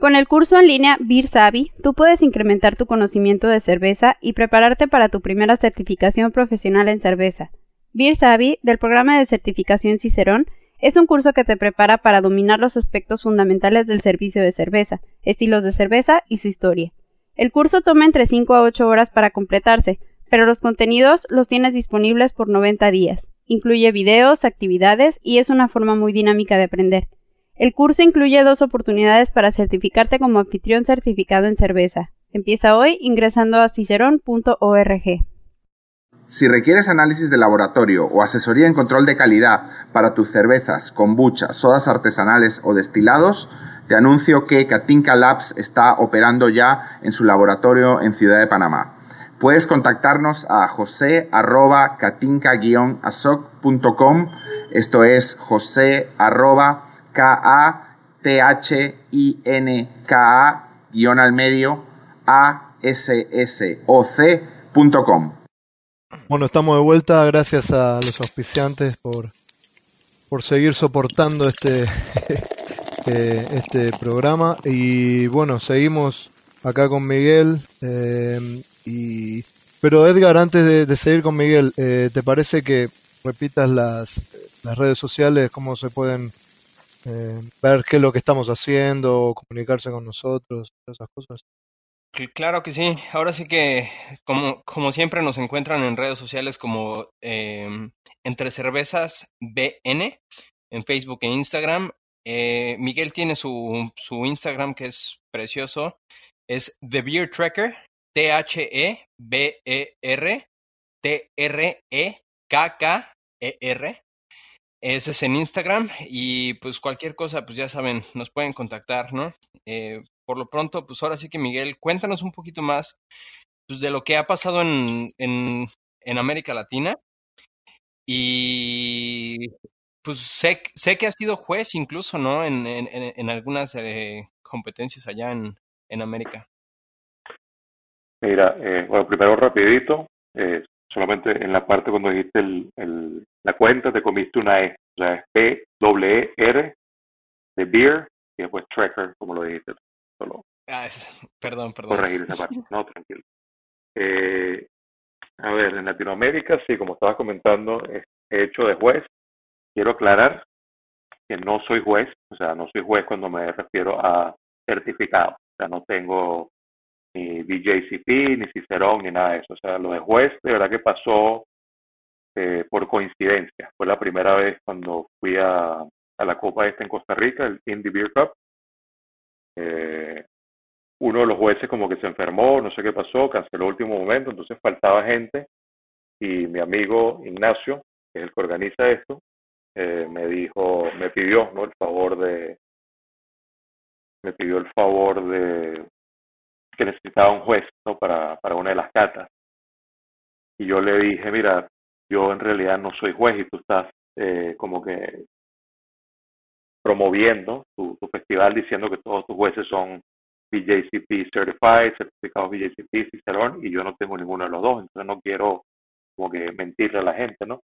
Con el curso en línea Beer Savvy, tú puedes incrementar tu conocimiento de cerveza y prepararte para tu primera certificación profesional en cerveza. Beer Savvy, del programa de certificación Cicerón, es un curso que te prepara para dominar los aspectos fundamentales del servicio de cerveza, estilos de cerveza y su historia. El curso toma entre 5 a 8 horas para completarse, pero los contenidos los tienes disponibles por 90 días. Incluye videos, actividades y es una forma muy dinámica de aprender. El curso incluye dos oportunidades para certificarte como anfitrión certificado en cerveza. Empieza hoy ingresando a cicerón.org. Si requieres análisis de laboratorio o asesoría en control de calidad para tus cervezas, kombucha, sodas artesanales o destilados, te anuncio que Katinka Labs está operando ya en su laboratorio en Ciudad de Panamá. Puedes contactarnos a jose-katinka-asoc.com, esto es jose K-A-T-H-I-N-K-A guion al medio A-S-S-O-C.com. Bueno, estamos de vuelta, gracias a los auspiciantes por, por seguir soportando este, eh, este programa. Y bueno, seguimos acá con Miguel. eh, y, pero Edgar, antes de, seguir con Miguel, eh, ¿te parece que repitas las, las redes sociales, cómo se pueden eh, ver qué es lo que estamos haciendo, comunicarse con nosotros, esas cosas? Cl- Claro que sí. Ahora sí que, como, como siempre, nos encuentran en redes sociales como em, Entre Cervezas BN, en Facebook e Instagram. Eh, Miguel tiene su, su Instagram que es precioso. Es The Beer Trekker, T-H-E-B-E-R, T-R-E-K-K-E-R. Ese es en Instagram y pues cualquier cosa, pues ya saben, nos pueden contactar, ¿no? Eh, por lo pronto, pues ahora sí que Miguel, cuéntanos un poquito más pues, de lo que ha pasado en, en, en América Latina y pues sé, sé que has sido juez incluso, ¿no? En, en, en algunas eh, competencias allá en, en América. Mira, eh, bueno, primero rapidito, eh, solamente en la parte cuando dijiste el, el- la cuenta te comiste una E, o sea, es P W E R de beer y después tracker, como lo dijiste, solo Ah, es- perdón, perdón. corregir esa parte, no, tranquilo. Eh, a ver, en Latinoamérica, sí, como estabas comentando, es- he hecho de juez. Quiero aclarar que no soy juez, o sea, no soy juez cuando me refiero a certificado, o sea, no tengo ni BJCP, ni Cicerón, ni nada de eso. O sea, lo de juez, de verdad que pasó eh, por coincidencia. Fue la primera vez cuando fui a, a la Copa esta en Costa Rica, el Indie Beer Cup. Eh, uno de los jueces como que se enfermó, no sé qué pasó, canceló último momento, entonces faltaba gente y mi amigo Ignacio, que es el que organiza esto, eh, me dijo, me pidió ¿no? el favor de, me pidió el favor de que necesitaba un juez ¿no? para, para una de las catas. Y yo le dije, mira, yo en realidad no soy juez y tú estás eh, como que promoviendo tu, festival diciendo que todos tus jueces son BJCP Certified, certificados BJCP, Cicerón, y yo no tengo ninguno de los dos, entonces no quiero como que mentirle a la gente, ¿no?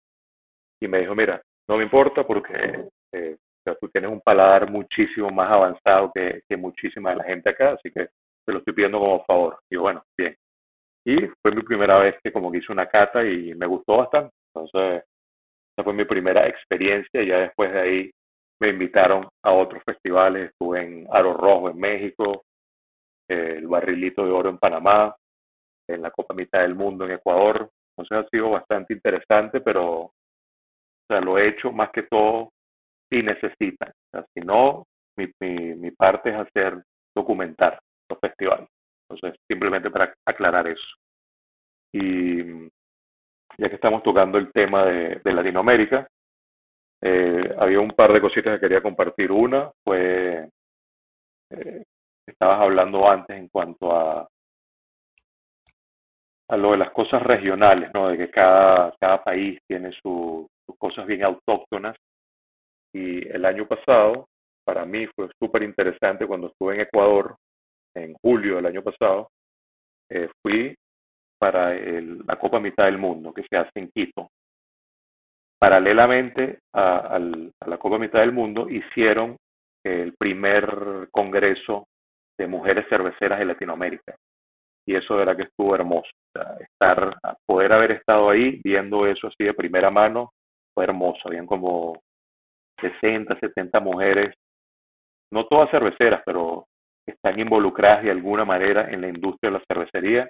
Y me dijo, mira, no me importa porque eh, tú tienes un paladar muchísimo más avanzado que, que muchísima de la gente acá, así que te lo estoy pidiendo como favor. Y bueno, bien. Y fue mi primera vez que como que hice una cata y me gustó bastante. Entonces, esa fue mi primera experiencia y ya después de ahí me invitaron a otros festivales. Estuve en Aro Rojo en México, eh, el Barrilito de Oro en Panamá, en la Copa Mitad del Mundo en Ecuador. Entonces ha sido bastante interesante, pero o lo he hecho más que todo si necesitan. O si no, mi, mi, mi parte es hacer documentar los festivales. Entonces, simplemente para aclarar eso. Y ya que estamos tocando el tema de, Latinoamérica, eh, había un par de cositas que quería compartir. Una fue, eh, estabas hablando antes en cuanto a, a lo de las cosas regionales, ¿no? De que cada, cada país tiene su- sus cosas bien autóctonas. Y el año pasado, para mí fue súper interesante cuando estuve en Ecuador, en julio del año pasado, eh, fui para el- la Copa Mitad del Mundo que se hace en Quito. Paralelamente a, a la Copa Mitad del Mundo hicieron el primer congreso de mujeres cerveceras de Latinoamérica. Y eso era que estuvo hermoso. Estar, poder haber estado ahí viendo eso así de primera mano fue hermoso. Habían como 60, 70 mujeres, no todas cerveceras, pero están involucradas de alguna manera en la industria de la cervecería,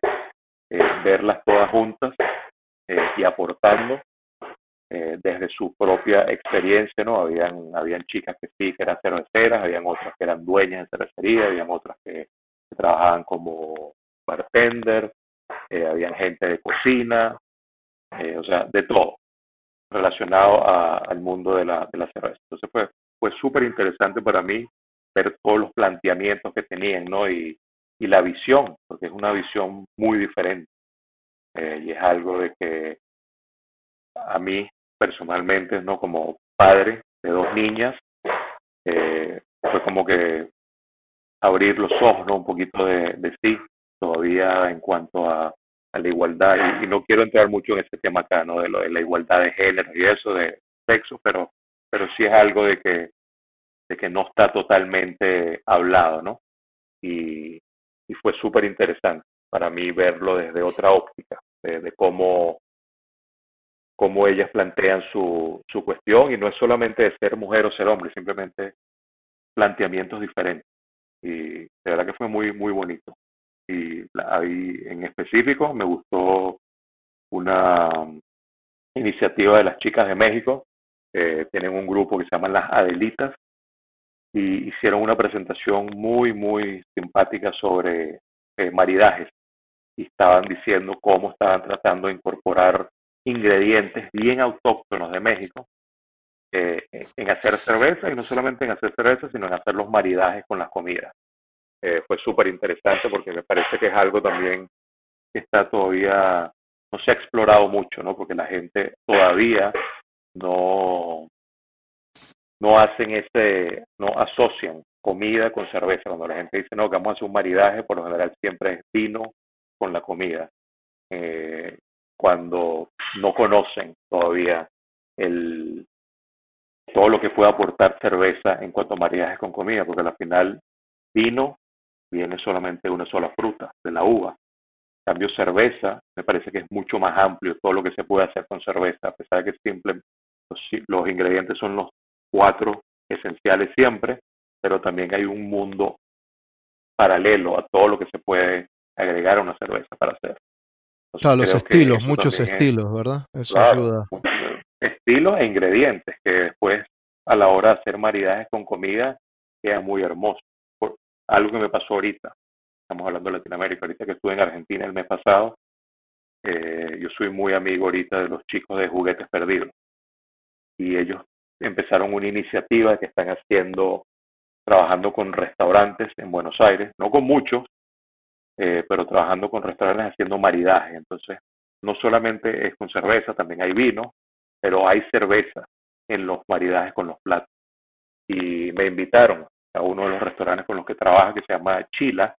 eh, verlas todas juntas eh, y aportando eh, desde su propia experiencia, ¿no? Habían, habían chicas que sí, que eran cerveceras, habían otras que eran dueñas de cervecería, habían otras que, trabajaban como bartender, eh, habían gente de cocina, eh, o sea, de todo relacionado a- al mundo de la, de la cerveza. Entonces fue, fue súper interesante para mí ver todos los planteamientos que tenían, ¿no? Y, y la visión, porque es una visión muy diferente. Eh, y es algo de que a mí personalmente, ¿no? Como padre de dos niñas, eh, fue como que abrir los ojos, ¿no? Un poquito de, sí, todavía en cuanto a a la igualdad, y, no quiero entrar mucho en ese tema acá, ¿no? De lo de la igualdad de género y eso, de sexo, pero, pero sí es algo de que, de que no está totalmente hablado, ¿no? Y, fue súper interesante para mí verlo desde otra óptica, de, cómo, cómo ellas plantean su, su cuestión, y no es solamente de ser mujer o ser hombre, simplemente planteamientos diferentes. Y de verdad que fue muy, muy bonito y ahí en específico me gustó una iniciativa de las chicas de México, tienen un grupo que se llama Las Adelitas y hicieron una presentación muy, muy simpática sobre eh, maridajes y estaban diciendo cómo estaban tratando de incorporar ingredientes bien autóctonos de México eh, en hacer cerveza y no solamente en hacer cerveza, sino en hacer los maridajes con las comidas. Eh, fue súper interesante porque me parece que es algo también que está todavía, no se ha explorado mucho, ¿no? Porque la gente todavía no, no hacen ese, no asocian comida con cerveza. Cuando la gente dice, no, que vamos a hacer un maridaje, por lo general siempre es vino con la comida. Eh, cuando no conocen todavía el, todo lo que puede aportar cerveza en cuanto a maridajes con comida, porque al final vino viene solamente una sola fruta, de la uva. En cambio, cerveza, me parece que es mucho más amplio todo lo que se puede hacer con cerveza, a pesar de que simple, los, ingredientes son los cuatro esenciales siempre, pero también hay un mundo paralelo a todo lo que se puede agregar a una cerveza para hacer. claro, los estilos, muchos estilos, ¿verdad? Eso ayuda. Estilos e ingredientes que después a la hora de hacer maridajes con comida queda muy hermoso algo que me pasó ahorita, estamos hablando de Latinoamérica, ahorita que estuve en Argentina el mes pasado, eh, yo soy muy amigo ahorita de los chicos de Juguetes Perdidos y ellos empezaron una iniciativa que están haciendo, trabajando con restaurantes en Buenos Aires, no con muchos, eh, pero trabajando con restaurantes haciendo maridaje. Entonces, no solamente es con cerveza, también hay vino, pero hay cerveza en los maridajes con los platos. Y me invitaron a uno de los restaurantes con los que trabaja, que se llama Chila,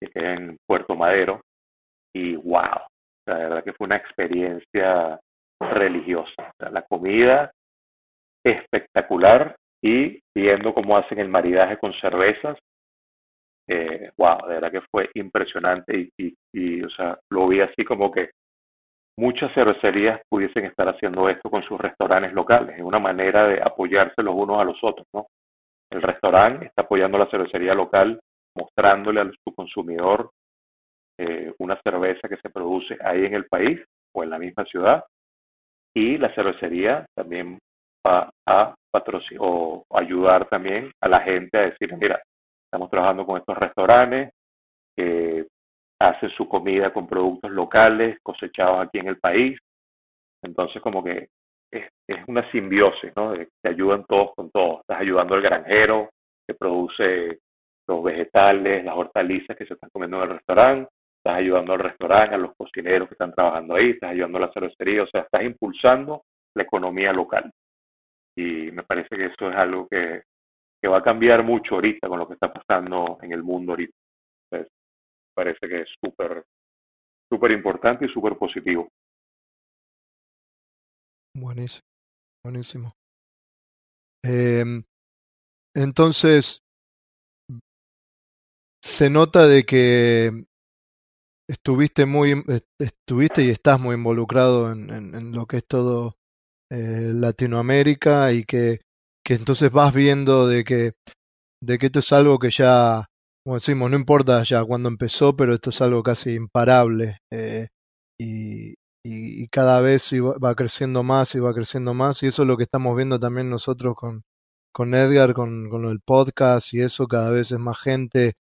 que queda en Puerto Madero, y wow, la verdad que fue una experiencia religiosa. la comida espectacular y viendo cómo hacen el maridaje con cervezas, eh, wow, de verdad que fue impresionante y, y, o sea, lo vi así como que muchas cervecerías pudiesen estar haciendo esto con sus restaurantes locales, es una manera de apoyarse los unos a los otros, ¿no? El restaurante está apoyando la cervecería local, mostrándole a su consumidor eh, una cerveza que se produce ahí en el país o en la misma ciudad. Y la cervecería también a patrocinar o ayudar también a la gente a decir, mira, estamos trabajando con estos restaurantes que hacen su comida con productos locales cosechados aquí en el país. Entonces, como que es, una simbiosis, ¿no? Te ayudan todos con todos. Estás ayudando al granjero que produce los vegetales, las hortalizas que se están comiendo en el restaurante, estás ayudando al restaurante, a los cocineros que están trabajando ahí, estás ayudando a la cervecería, o sea, estás impulsando la economía local. Y me parece que eso es algo que, que va a cambiar mucho ahorita con lo que está pasando en el mundo ahorita. Parece que es súper, súper importante y súper positivo. Buenísimo, buenísimo. Em, entonces, se nota de que estuviste muy, estuviste y estás muy involucrado en, en, lo que es todo eh, Latinoamérica y que, que entonces vas viendo de que, de que esto es algo que ya, como decimos, no importa ya cuándo empezó, pero esto es algo casi imparable. Eh, y, y, cada vez va creciendo más y va creciendo más y eso es lo que estamos viendo también nosotros con, con Edgar, con, con el podcast y eso cada vez es más gente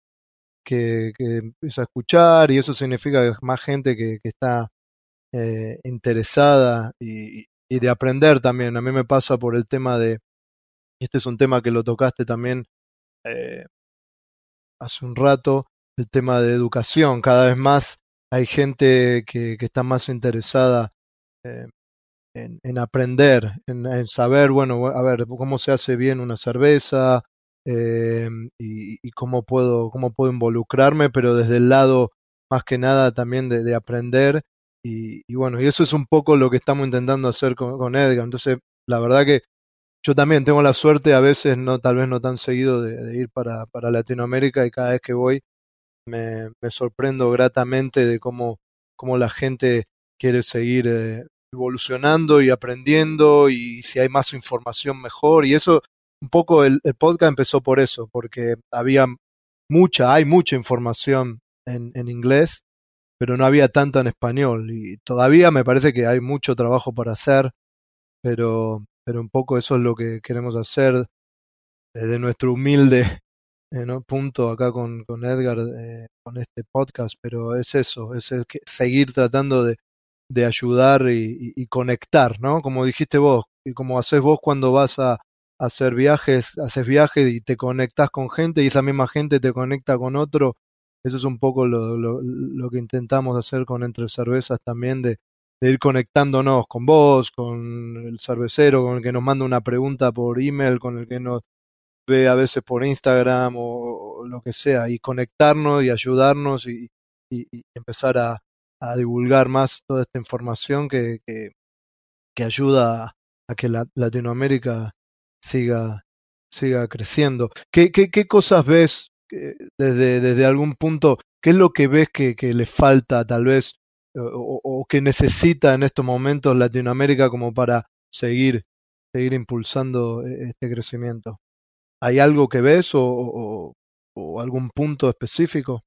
que, que empieza a escuchar y eso significa que es más gente que, que está eh, interesada y, y, de aprender también. A mí me pasa por el tema de, y este es un tema que lo tocaste también eh, hace un rato, el tema de educación. Cada vez más hay gente que, que está más interesada eh, en, en, aprender, en, saber, bueno, a ver, cómo se hace bien una cerveza eh, y, y, cómo puedo, cómo puedo involucrarme, pero desde el lado más que nada también de, aprender y, bueno, y eso es un poco lo que estamos intentando hacer con, Edgar. Entonces, la verdad que yo también tengo la suerte, a veces no, tal vez no tan seguido, de, ir para, para Latinoamérica y cada vez que voy me, me sorprendo gratamente de cómo, cómo la gente quiere seguir eh, evolucionando y aprendiendo y si hay más información mejor y eso un poco el, podcast empezó por eso porque había mucha hay mucha información en, en inglés pero no había tanto en español y todavía me parece que hay mucho trabajo para hacer pero pero un poco eso es lo que queremos hacer desde nuestro humilde eh, punto acá con, con Edgar eh, con este podcast pero es eso es seguir tratando de de ayudar y, conectar, ¿no? Como dijiste vos, y como haces vos cuando vas a, hacer viajes, haces viajes y te conectas con gente y esa misma gente te conecta con otro. Eso es un poco lo, lo, que intentamos hacer con Entre Cervezas también, de, ir conectándonos con vos, con el cervecero, con el que nos manda una pregunta por email, con el que nos ve a veces por Instagram o, lo que sea, y conectarnos y ayudarnos y empezar a, divulgar más toda esta información que, que, ayuda a que la, Latinoamérica siga, siga creciendo. ¿Qué, qué, qué cosas ves desde, desde algún punto? ¿Qué es lo que ves que, le falta tal vez o, o, que necesita en estos momentos Latinoamérica como para seguir, seguir impulsando e, este crecimiento? ¿Hay algo que ves o, o algún punto específico?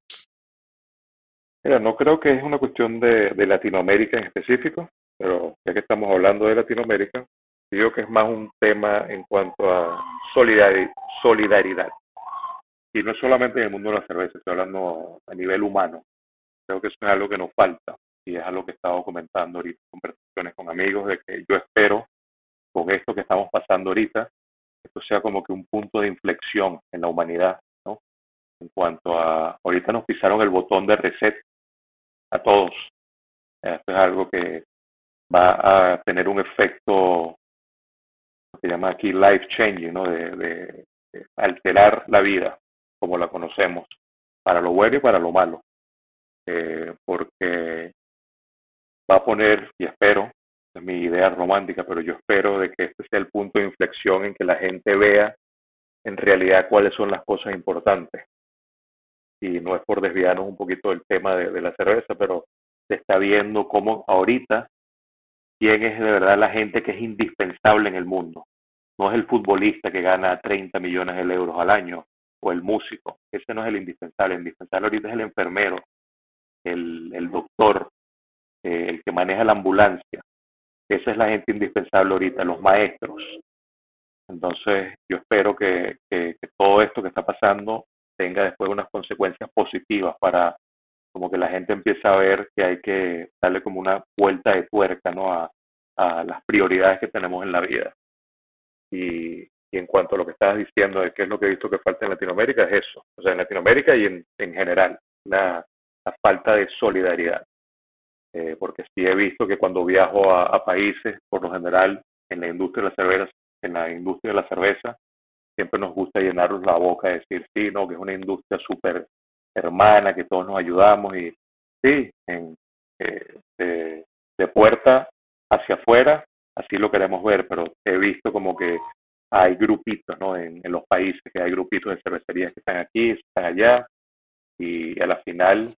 Mira, no creo que es una cuestión de, de Latinoamérica en específico, pero ya que estamos hablando de Latinoamérica, digo que es más un tema en cuanto a solidaridad. Y no solamente en el mundo de la cerveza, estoy hablando a nivel humano. Creo que eso es algo que nos falta y es algo que he estado comentando ahorita, conversaciones con amigos, de que yo espero con esto que estamos pasando ahorita, esto sea como que un punto de inflexión en la humanidad, ¿no? En cuanto a, ahorita nos pisaron el botón de reset a todos. Esto es algo que va a tener un efecto, lo que llama aquí life changing, ¿no? De, alterar la vida como la conocemos, para lo bueno y para lo malo. Eh, porque va a poner, y espero, es mi idea romántica, pero yo espero de que este sea el punto de inflexión en que la gente vea en realidad cuáles son las cosas importantes y no es por desviarnos un poquito del tema de, la cerveza, pero se está viendo cómo ahorita quién es de verdad la gente que es indispensable en el mundo. No es el futbolista que gana 30 millones de euros al año o el músico. Ese no es el indispensable. El indispensable ahorita es el enfermero, el, el doctor, eh, el que maneja la ambulancia. Esa es la gente indispensable ahorita, los maestros. Entonces, yo espero que, que todo esto que está pasando tenga después unas consecuencias positivas para como que la gente empiece a ver que hay que darle como una vuelta de tuerca ¿no? a, a las prioridades que tenemos en la vida. Y, y, en cuanto a lo que estabas diciendo de qué es lo que he visto que falta en Latinoamérica, es eso. O sea, en Latinoamérica y en, en general, la, la falta de solidaridad. Eh, porque sí he visto que cuando viajo a, países, por lo general, en la industria de la cerveza, en la industria de la cerveza, siempre nos gusta llenarnos la boca de decir, sí, no, que es una industria súper hermana, que todos nos ayudamos y sí, en, eh, de, de, puerta hacia afuera, así lo queremos ver, pero he visto como que hay grupitos, ¿no? En, los países, que hay grupitos de cervecerías que están aquí, están allá, y a la final,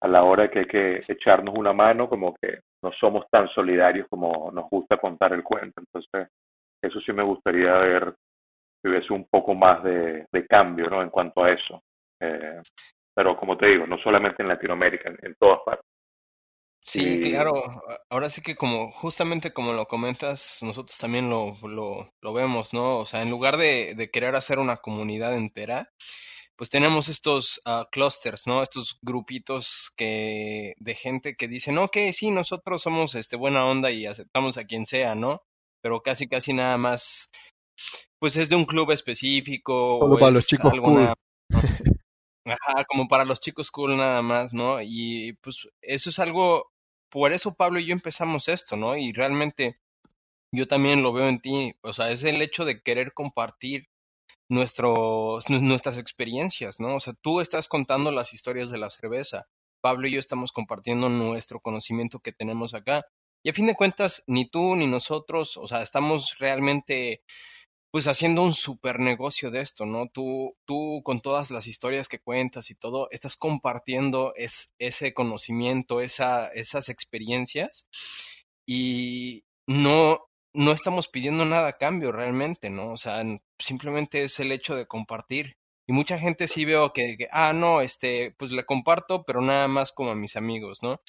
a la hora que hay que echarnos una mano, como que no somos tan solidarios como nos gusta contar el cuento. Entonces, eso sí me gustaría ver hubiese un poco más de, cambio ¿no? en cuanto a eso. Eh, pero como te digo, no solamente en Latinoamérica, en, todas partes. Sí, claro. Ahora sí que como justamente como lo comentas, nosotros también lo, lo, lo vemos, ¿no? O sea, en lugar de, de, querer hacer una comunidad entera, pues tenemos estos uh, clusters, ¿no? Estos grupitos que de gente que dicen, ok, sí, nosotros somos este buena onda y aceptamos a quien sea, ¿no? Pero casi casi nada más pues es de un club específico. o para los chicos cool. Ajá, como para los chicos cool nada más, ¿no? Y pues eso es algo, por eso Pablo y yo empezamos esto, ¿no? Y realmente yo también lo veo en ti, o sea, es el hecho de querer compartir nuestros, nuestras experiencias, ¿no? O sea, tú estás contando las historias de la cerveza. Pablo y yo estamos compartiendo nuestro conocimiento que tenemos acá. Y a fin de cuentas, ni tú ni nosotros, o sea, estamos realmente pues haciendo un super negocio de esto, ¿no? Tú, tú con todas las historias que cuentas y todo, estás compartiendo es, ese conocimiento, esa, esas experiencias y no, no estamos pidiendo nada a cambio realmente, ¿no? O sea, simplemente es el hecho de compartir. Y mucha gente sí veo que, que, ah, no, este, pues le comparto, pero nada más como a mis amigos, ¿no?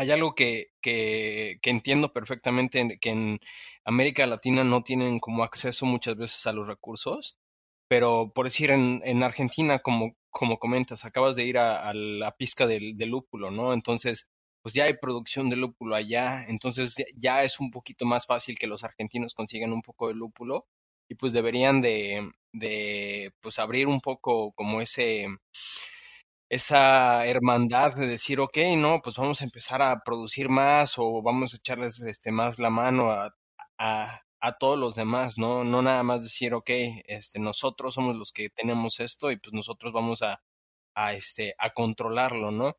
Hay algo que, que, entiendo perfectamente, que en América Latina no tienen como acceso muchas veces a los recursos, pero por decir en, en Argentina, como, como comentas, acabas de ir a, la pizca del, del, lúpulo, ¿no? Entonces, pues ya hay producción de lúpulo allá, entonces ya es un poquito más fácil que los argentinos consigan un poco de lúpulo y pues deberían de, de pues abrir un poco como ese esa hermandad de decir, ok, no, pues vamos a empezar a producir más o vamos a echarles este, más la mano a, a, a todos los demás, ¿no? No nada más decir, ok, este, nosotros somos los que tenemos esto y pues nosotros vamos a, a, este, a controlarlo, ¿no?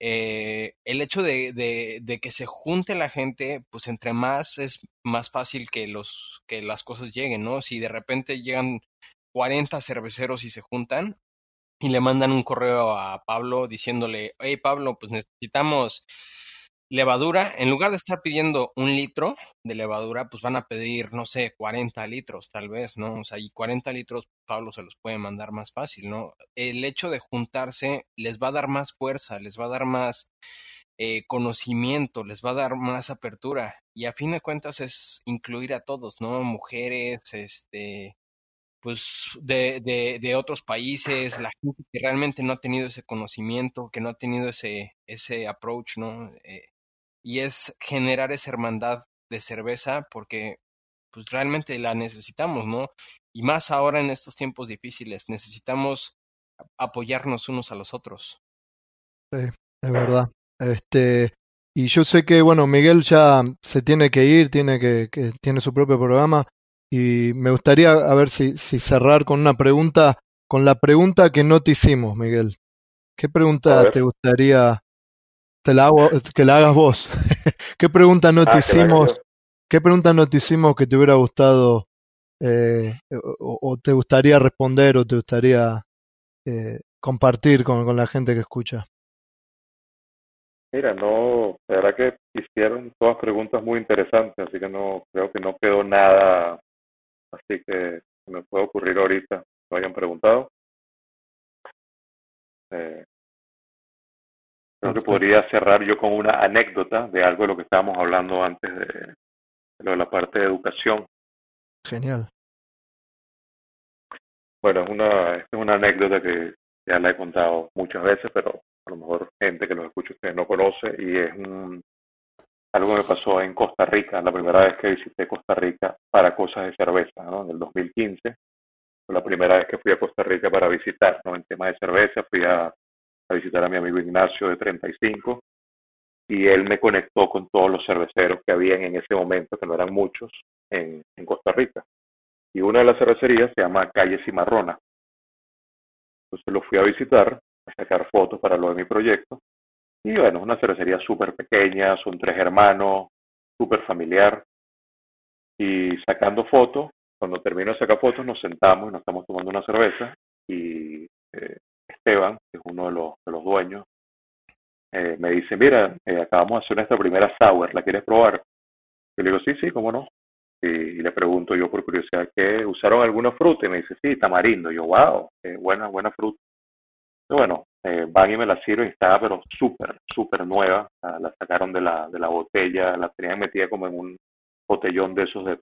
Eh, el hecho de, de, de, que se junte la gente, pues entre más es más fácil que, los, que las cosas lleguen, ¿no? Si de repente llegan 40 cerveceros y se juntan, y le mandan un correo a Pablo diciéndole, hey Pablo, pues necesitamos levadura, en lugar de estar pidiendo un litro de levadura, pues van a pedir, no sé, 40 litros tal vez, ¿no? O sea, y 40 litros Pablo se los puede mandar más fácil, ¿no? El hecho de juntarse les va a dar más fuerza, les va a dar más eh, conocimiento, les va a dar más apertura y a fin de cuentas es incluir a todos, ¿no? Mujeres, este, pues de, de, de, otros países, la gente que realmente no ha tenido ese conocimiento, que no ha tenido ese, ese approach, ¿no? Eh, y es generar esa hermandad de cerveza porque pues realmente la necesitamos, ¿no? Y más ahora en estos tiempos difíciles, necesitamos apoyarnos unos a los otros. Sí, es verdad. Este, y yo sé que, bueno, Miguel ya se tiene que ir, tiene que, que tiene su propio programa. Y me gustaría a ver si, si cerrar con una pregunta, con la pregunta que no te hicimos, Miguel. ¿Qué pregunta te gustaría te la hago, que la hagas vos? ¿Qué pregunta no te ah, hicimos? ¿Qué pregunta no te hicimos que te hubiera gustado eh, o, o, te gustaría responder o te gustaría eh, compartir con, con la gente que escucha? Mira, no, la verdad que hicieron todas preguntas muy interesantes, así que no creo que no quedó nada así que me puede ocurrir ahorita, lo hayan preguntado. Eh, creo que podría cerrar yo con una anécdota de algo de lo que estábamos hablando antes de, lo de la parte de educación. Genial. Bueno, es una, es una anécdota que ya la he contado muchas veces, pero a lo mejor gente que nos escucha ustedes no conoce y es un, algo me pasó en Costa Rica, la primera vez que visité Costa Rica para cosas de cerveza, ¿no? En el 2015, fue la primera vez que fui a Costa Rica para visitar, ¿no? En tema de cerveza, fui a, visitar a mi amigo Ignacio de 35 y él me conectó con todos los cerveceros que habían en ese momento, que no eran muchos, en, en Costa Rica. Y una de las cervecerías se llama Calle Cimarrona. Entonces lo fui a visitar, a sacar fotos para lo de mi proyecto y bueno, es una cervecería súper pequeña, son tres hermanos, súper familiar. Y sacando fotos, cuando termino de sacar fotos, nos sentamos y nos estamos tomando una cerveza. Y eh, Esteban, que es uno de los, de los dueños, eh, me dice, mira, eh, acabamos de hacer nuestra primera sour, ¿la quieres probar? Y le digo, sí, sí, cómo no. Y, le pregunto yo por curiosidad, ¿qué usaron alguna fruta? Y me dice, sí, tamarindo. Y yo, wow, qué buena, buena fruta. Bueno, eh, van y me la sirven estaba pero súper, súper nueva. La, sacaron de la, de la botella, la tenían metida como en un botellón de esos de,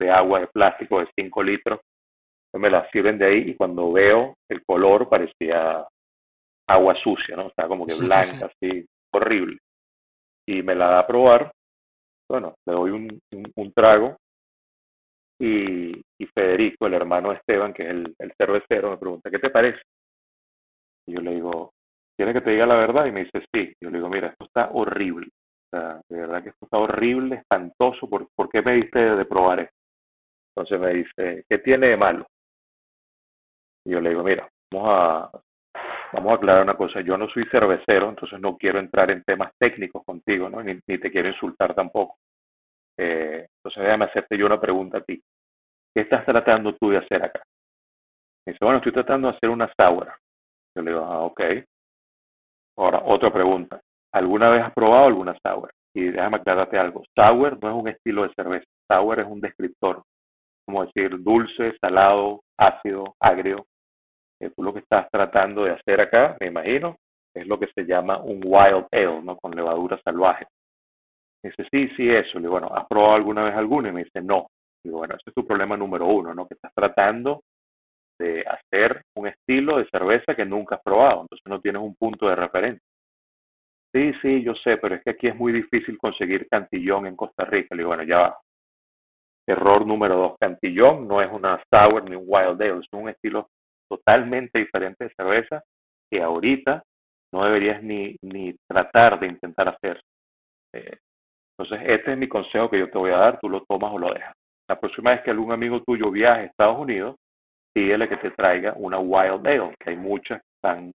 de agua de plástico de 5 litros. me la sirven de ahí y cuando veo el color parecía agua sucia, ¿no? Estaba como que blanca, así, horrible. Y me la da a probar. Bueno, le doy un, un, trago y, y, Federico, el hermano de Esteban, que es el, el cervecero, me pregunta, ¿qué te parece? Y yo le digo, ¿quieres que te diga la verdad? Y me dice, sí. Yo le digo, mira, esto está horrible. O sea, de verdad que esto está horrible, espantoso. ¿Por, ¿por qué me diste de probar esto? Entonces me dice, ¿qué tiene de malo? Y yo le digo, mira, vamos a, vamos a aclarar una cosa, yo no soy cervecero, entonces no quiero entrar en temas técnicos contigo, ¿no? Ni, ni te quiero insultar tampoco. Eh, entonces déjame hacerte yo una pregunta a ti. ¿Qué estás tratando tú de hacer acá? Me dice, bueno, estoy tratando de hacer una sour. Yo le digo, ah, ok. Ahora, otra pregunta. ¿Alguna vez has probado alguna sour? Y déjame aclararte algo. Sour no es un estilo de cerveza. Sour es un descriptor. Como decir dulce, salado, ácido, agrio. Eh, tú lo que estás tratando de hacer acá, me imagino, es lo que se llama un wild ale, ¿no? Con levadura salvaje. Me dice, sí, sí, eso. Le digo, bueno, ¿has probado alguna vez alguna? Y me dice, no. Le digo, bueno, ese es tu problema número uno, ¿no? Que estás tratando de hacer de cerveza que nunca has probado. Entonces no tienes un punto de referencia. Sí, sí, yo sé, pero es que aquí es muy difícil conseguir cantillón en Costa Rica. Le digo, bueno, ya va. Error número dos. Cantillón no es una sour ni un wild ale, es un estilo totalmente diferente de cerveza que ahorita no deberías ni, ni tratar de intentar hacer. Eh, entonces, este es mi consejo que yo te voy a dar, tú lo tomas o lo dejas. La próxima vez que algún amigo tuyo viaje a Estados Unidos, pídele que te traiga una Wild Ale, que hay muchas, están,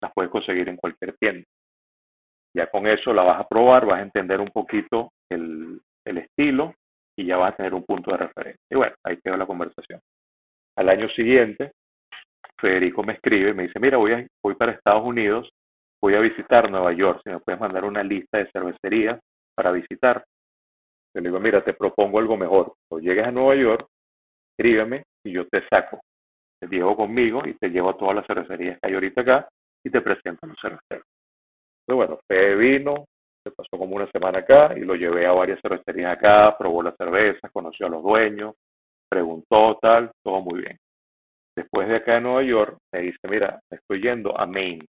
las puedes conseguir en cualquier tienda. Ya con eso la vas a probar, vas a entender un poquito el, estilo y ya vas a tener un punto de referencia. Y bueno, ahí quedó la conversación. Al año siguiente, Federico me escribe y me dice, mira, voy, a, voy para Estados Unidos, voy a visitar Nueva York, si me puedes mandar una lista de cervecerías para visitar. le digo, mira, te propongo algo mejor. Cuando llegues a Nueva York, escríbeme y yo te saco. Llevo conmigo y te llevo a todas las cervecerías que hay ahorita acá y te presento a los cerveceros. Entonces, bueno, Fede vino, se pasó como una semana acá y lo llevé a varias cervecerías acá, probó las cervezas, conoció a los dueños, preguntó, tal, todo muy bien. Después de acá en Nueva York, me dice, mira, estoy yendo a Maine,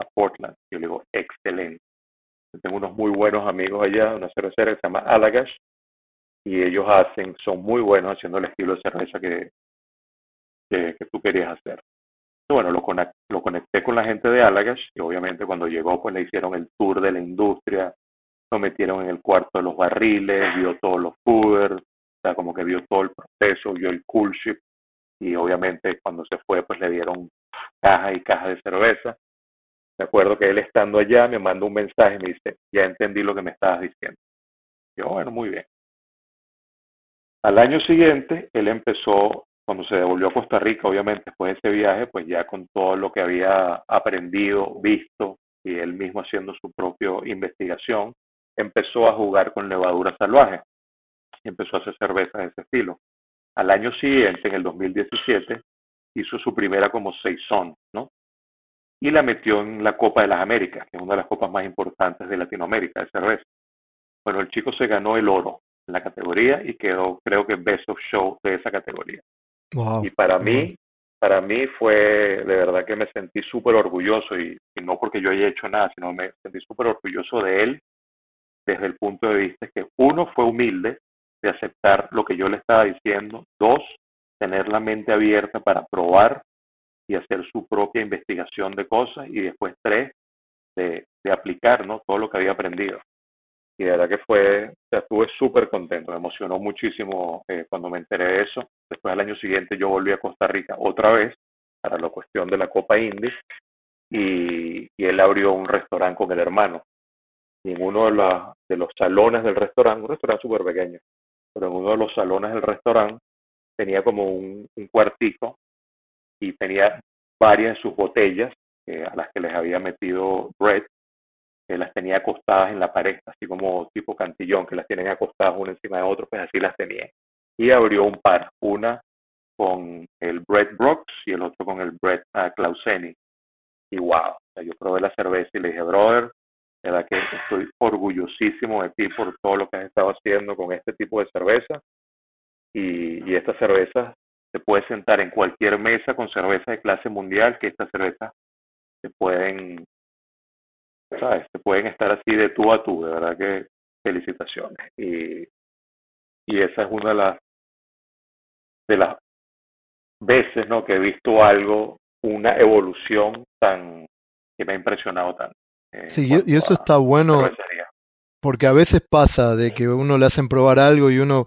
a Portland. Yo le digo, excelente. Tengo unos muy buenos amigos allá, una cervecera que se llama Allagash, y ellos hacen, son muy buenos haciendo el estilo de cerveza que, que, tú querías hacer. Bueno, lo, conecté con la gente de Allagash y obviamente cuando llegó pues le hicieron el tour de la industria, lo metieron en el cuarto de los barriles, vio todos los coolers, o sea, como que vio todo el proceso, vio el cool ship y obviamente cuando se fue pues le dieron caja y caja de cerveza. Me acuerdo que él estando allá me mandó un mensaje y me dice, ya entendí lo que me estabas diciendo. Yo, bueno, muy bien. Al año siguiente, él empezó, cuando se devolvió a Costa Rica, obviamente después de ese viaje, pues ya con todo lo que había aprendido, visto, y él mismo haciendo su propia investigación, empezó a jugar con levadura salvaje. Y empezó a hacer cervezas de ese estilo. Al año siguiente, en el 2017, hizo su primera como Saison, ¿no? Y la metió en la Copa de las Américas, que es una de las copas más importantes de Latinoamérica de cerveza. Bueno, el chico se ganó el oro en la categoría y quedó, creo que, Best of Show de esa categoría. Y para mí, para mí fue, de verdad que me sentí súper orgulloso y, no porque yo haya hecho nada, sino me sentí súper orgulloso de él desde el punto de vista que uno fue humilde de aceptar lo que yo le estaba diciendo, dos, tener la mente abierta para probar y hacer su propia investigación de cosas y después tres, de, de aplicar ¿no? todo lo que había aprendido. Y de verdad que fue, o sea, estuve súper contento, me emocionó muchísimo eh, cuando me enteré de eso. Después al año siguiente yo volví a Costa Rica otra vez para la cuestión de la Copa Indy y, él abrió un restaurante con el hermano. Y en uno de, de los salones del restaurante, un restaurante súper pequeño, pero en uno de los salones del restaurante tenía como un, un cuartico y tenía varias de sus botellas eh, a las que les había metido bread, que las tenía acostadas en la pared, así como tipo cantillón, que las tienen acostadas una encima de otra, pues así las tenía. Y abrió un par, una con el Bread Brooks y el otro con el Bread uh, Clauseni. Y wow, yo probé la cerveza y le dije, brother, la verdad que estoy orgullosísimo de ti por todo lo que has estado haciendo con este tipo de cerveza. Y, y esta cerveza se puede sentar en cualquier mesa con cerveza de clase mundial, que estas cervezas se pueden, ¿sabes? Se pueden estar así de tú a tú, de verdad que felicitaciones. Y, y esa es una de las, de las veces, ¿no? Que he visto algo, una evolución tan, que me ha impresionado tanto. Sí, y eso está bueno porque a veces pasa de que uno le hacen probar algo y uno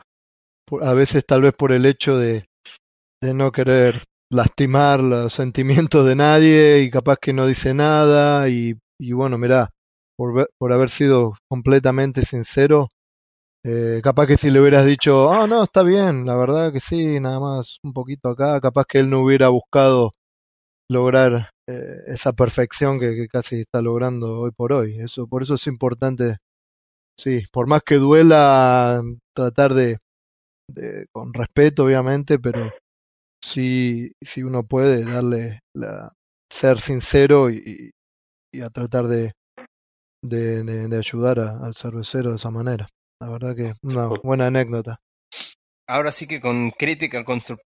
a veces tal vez por el hecho de, de no querer lastimar los sentimientos de nadie y capaz que no dice nada y, y bueno, mirá, por, por haber sido completamente sincero, eh, capaz que si le hubieras dicho, ah, no, está bien, la verdad que sí, nada más un poquito acá, capaz que él no hubiera buscado lograr eh, esa perfección que, casi está logrando hoy por hoy. Eso, por eso es importante, sí, por más que duela, tratar de, con respeto, obviamente, pero sí, sí uno puede darle la, ser sincero y, y a tratar de, de, de, de ayudar a, al cervecero de esa manera. La verdad que una buena anécdota. Ahora sí que con crítica constru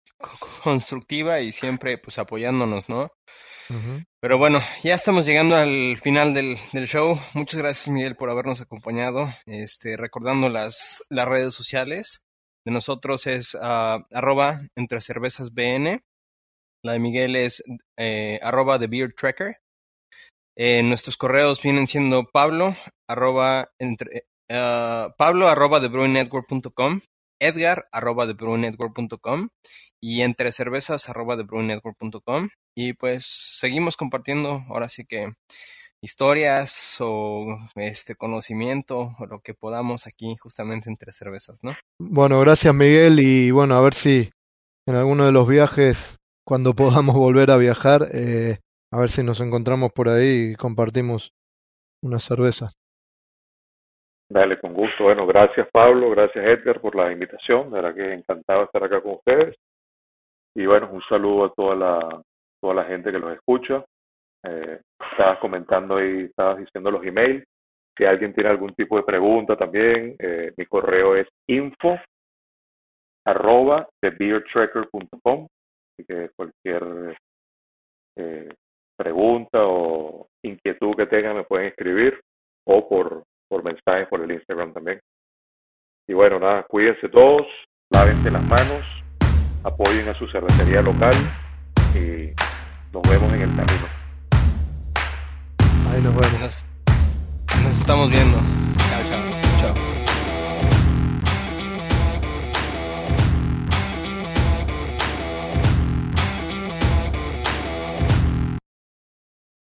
constructiva y siempre pues apoyándonos, ¿no? Uh -huh. Pero bueno, ya estamos llegando al final del, del, show. Muchas gracias Miguel por habernos acompañado. Este, recordando las, las redes sociales de nosotros es uh, arroba entre cervezas BN. La de Miguel es eh, arroba The Beer Tracker. Nuestros correos vienen siendo pablo arroba entre, uh, pablo arroba thebrewingnetwork.com edgar arroba thebrewingnetwork.com y entre cervezas arroba thebrewingnetwork.com y pues seguimos compartiendo ahora sí que historias o este conocimiento o lo que podamos aquí justamente entre cervezas, ¿no? Bueno, gracias Miguel y bueno, a ver si en alguno de los viajes cuando podamos volver a viajar eh, a ver si nos encontramos por ahí y compartimos una cerveza. Dale, con gusto. Bueno, gracias Pablo, gracias Edgar por la invitación. De verdad que encantado estar acá con ustedes. Y bueno, un saludo a toda la, toda la gente que los escucha. Eh, estabas comentando ahí, estabas diciendo los emails. Si alguien tiene algún tipo de pregunta también, eh, mi correo es info arroba thebeertracker.com. Así que cualquier eh, pregunta o inquietud que tengan me pueden escribir o por, por mensaje por el Instagram también. Y bueno, nada, cuídense todos, lávense las manos, apoyen a su cervecería local y nos vemos en el camino. Ahí nos vemos. Nos, nos estamos viendo.